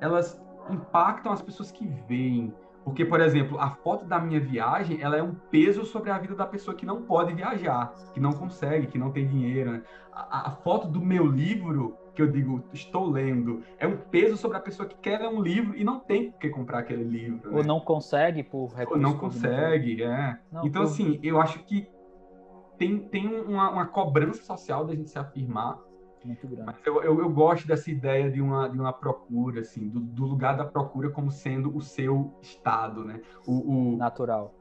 elas impactam as pessoas que veem. Porque, por exemplo, a foto da minha viagem, ela é um peso sobre a vida da pessoa que não pode viajar, que não consegue, que não tem dinheiro. Né? A, a, foto do meu livro, que eu digo, estou lendo, é um peso sobre a pessoa que quer ler um livro e não tem que comprar aquele livro. Ou né? não consegue por recursos. Ou não consegue, é. Não, então, por... assim, eu acho que tem, tem uma, uma cobrança social da gente se afirmar muito grande. Mas eu, eu, eu, gosto dessa ideia de uma, de uma procura, assim, do, do, lugar da procura como sendo o seu estado, né? O, o... Natural.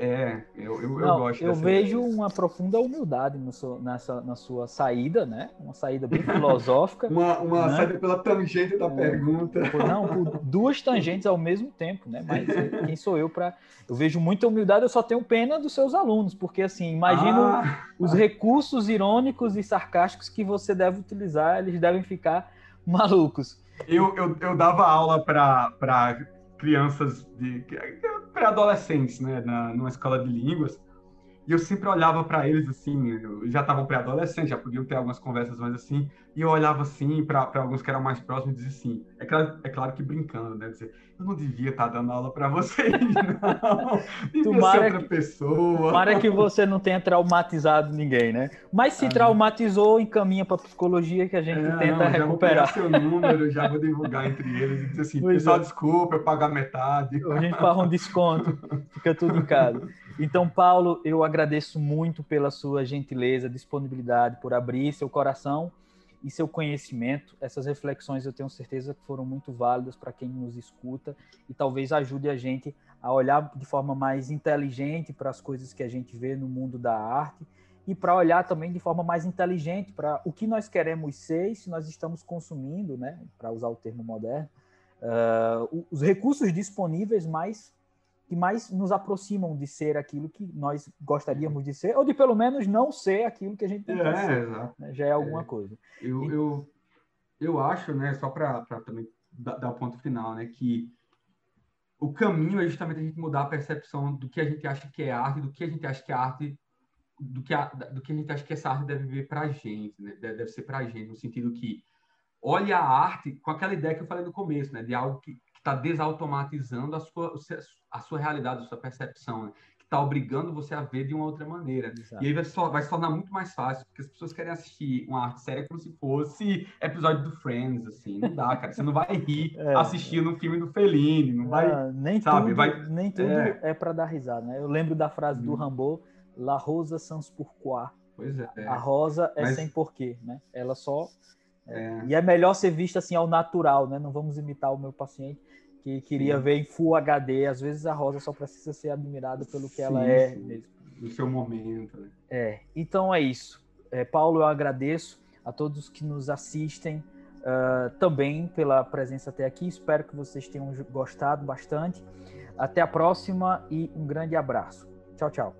É, eu, eu, Não, eu gosto Eu vejo uma profunda humildade seu, nessa, na sua saída, né? Uma saída bem filosófica. uma uma né? saída pela tangente da é, pergunta. Não, por duas tangentes ao mesmo tempo, né? Mas quem sou eu para. Eu vejo muita humildade, eu só tenho pena dos seus alunos, porque assim, imagino ah. os recursos irônicos e sarcásticos que você deve utilizar, eles devem ficar malucos. Eu, eu, eu dava aula para crianças de pré-adolescentes, né, na, numa escola de línguas, e eu sempre olhava para eles assim, já estavam pré-adolescentes, já podiam ter algumas conversas mais assim, e eu olhava assim para alguns que eram mais próximos e dizia assim, é claro, é claro que brincando, né? Dizer, eu não devia estar tá dando aula para vocês, não. Devia tomara outra que, pessoa. Tomara que você não tenha traumatizado ninguém, né? Mas se ah, traumatizou, encaminha para psicologia que a gente é, tenta não, recuperar. Já vou seu número, já vou divulgar entre eles e dizer assim, pois pessoal, é. desculpa, eu pagar metade. A gente faz um desconto, fica tudo em casa. Então, Paulo, eu agradeço muito pela sua gentileza, disponibilidade, por abrir seu coração e seu conhecimento. Essas reflexões eu tenho certeza que foram muito válidas para quem nos escuta e talvez ajude a gente a olhar de forma mais inteligente para as coisas que a gente vê no mundo da arte e para olhar também de forma mais inteligente para o que nós queremos ser e se nós estamos consumindo, né, para usar o termo moderno, uh, os recursos disponíveis mais que mais nos aproximam de ser aquilo que nós gostaríamos de ser, ou de pelo menos não ser aquilo que a gente é, ser. Né? Já é alguma é, coisa. Eu, e... eu, eu acho, né, só para também dar o ponto final, né, que o caminho é justamente a gente mudar a percepção do que a gente acha que é arte, do que a gente acha que é arte, do que a, do que a gente acha que essa arte deve vir para a gente, né? deve ser para a gente, no sentido que olha a arte com aquela ideia que eu falei no começo, né? De algo que, que está desautomatizando a sua, a sua realidade, a sua percepção, né? que está obrigando você a ver de uma outra maneira. Exato. E aí vai, só, vai se tornar muito mais fácil, porque as pessoas querem assistir uma arte séria como se fosse episódio do Friends, assim. Não dá, cara. Você não vai rir é, assistindo um filme do Fellini, não vai, ah, nem sabe? Tudo, vai, nem tudo é, é para dar risada, né? Eu lembro da frase do uhum. Rambo, La Rosa sans pourquoi. Pois é. A rosa é Mas... sem porquê, né? Ela só é. E é melhor ser vista assim ao natural, né? Não vamos imitar o meu paciente que queria sim. ver em Full HD. Às vezes a Rosa só precisa ser admirada pelo que sim, ela é sim. mesmo. No seu momento. Né? É. Então é isso. É, Paulo, eu agradeço a todos que nos assistem uh, também pela presença até aqui. Espero que vocês tenham gostado bastante. Até a próxima e um grande abraço. Tchau, tchau.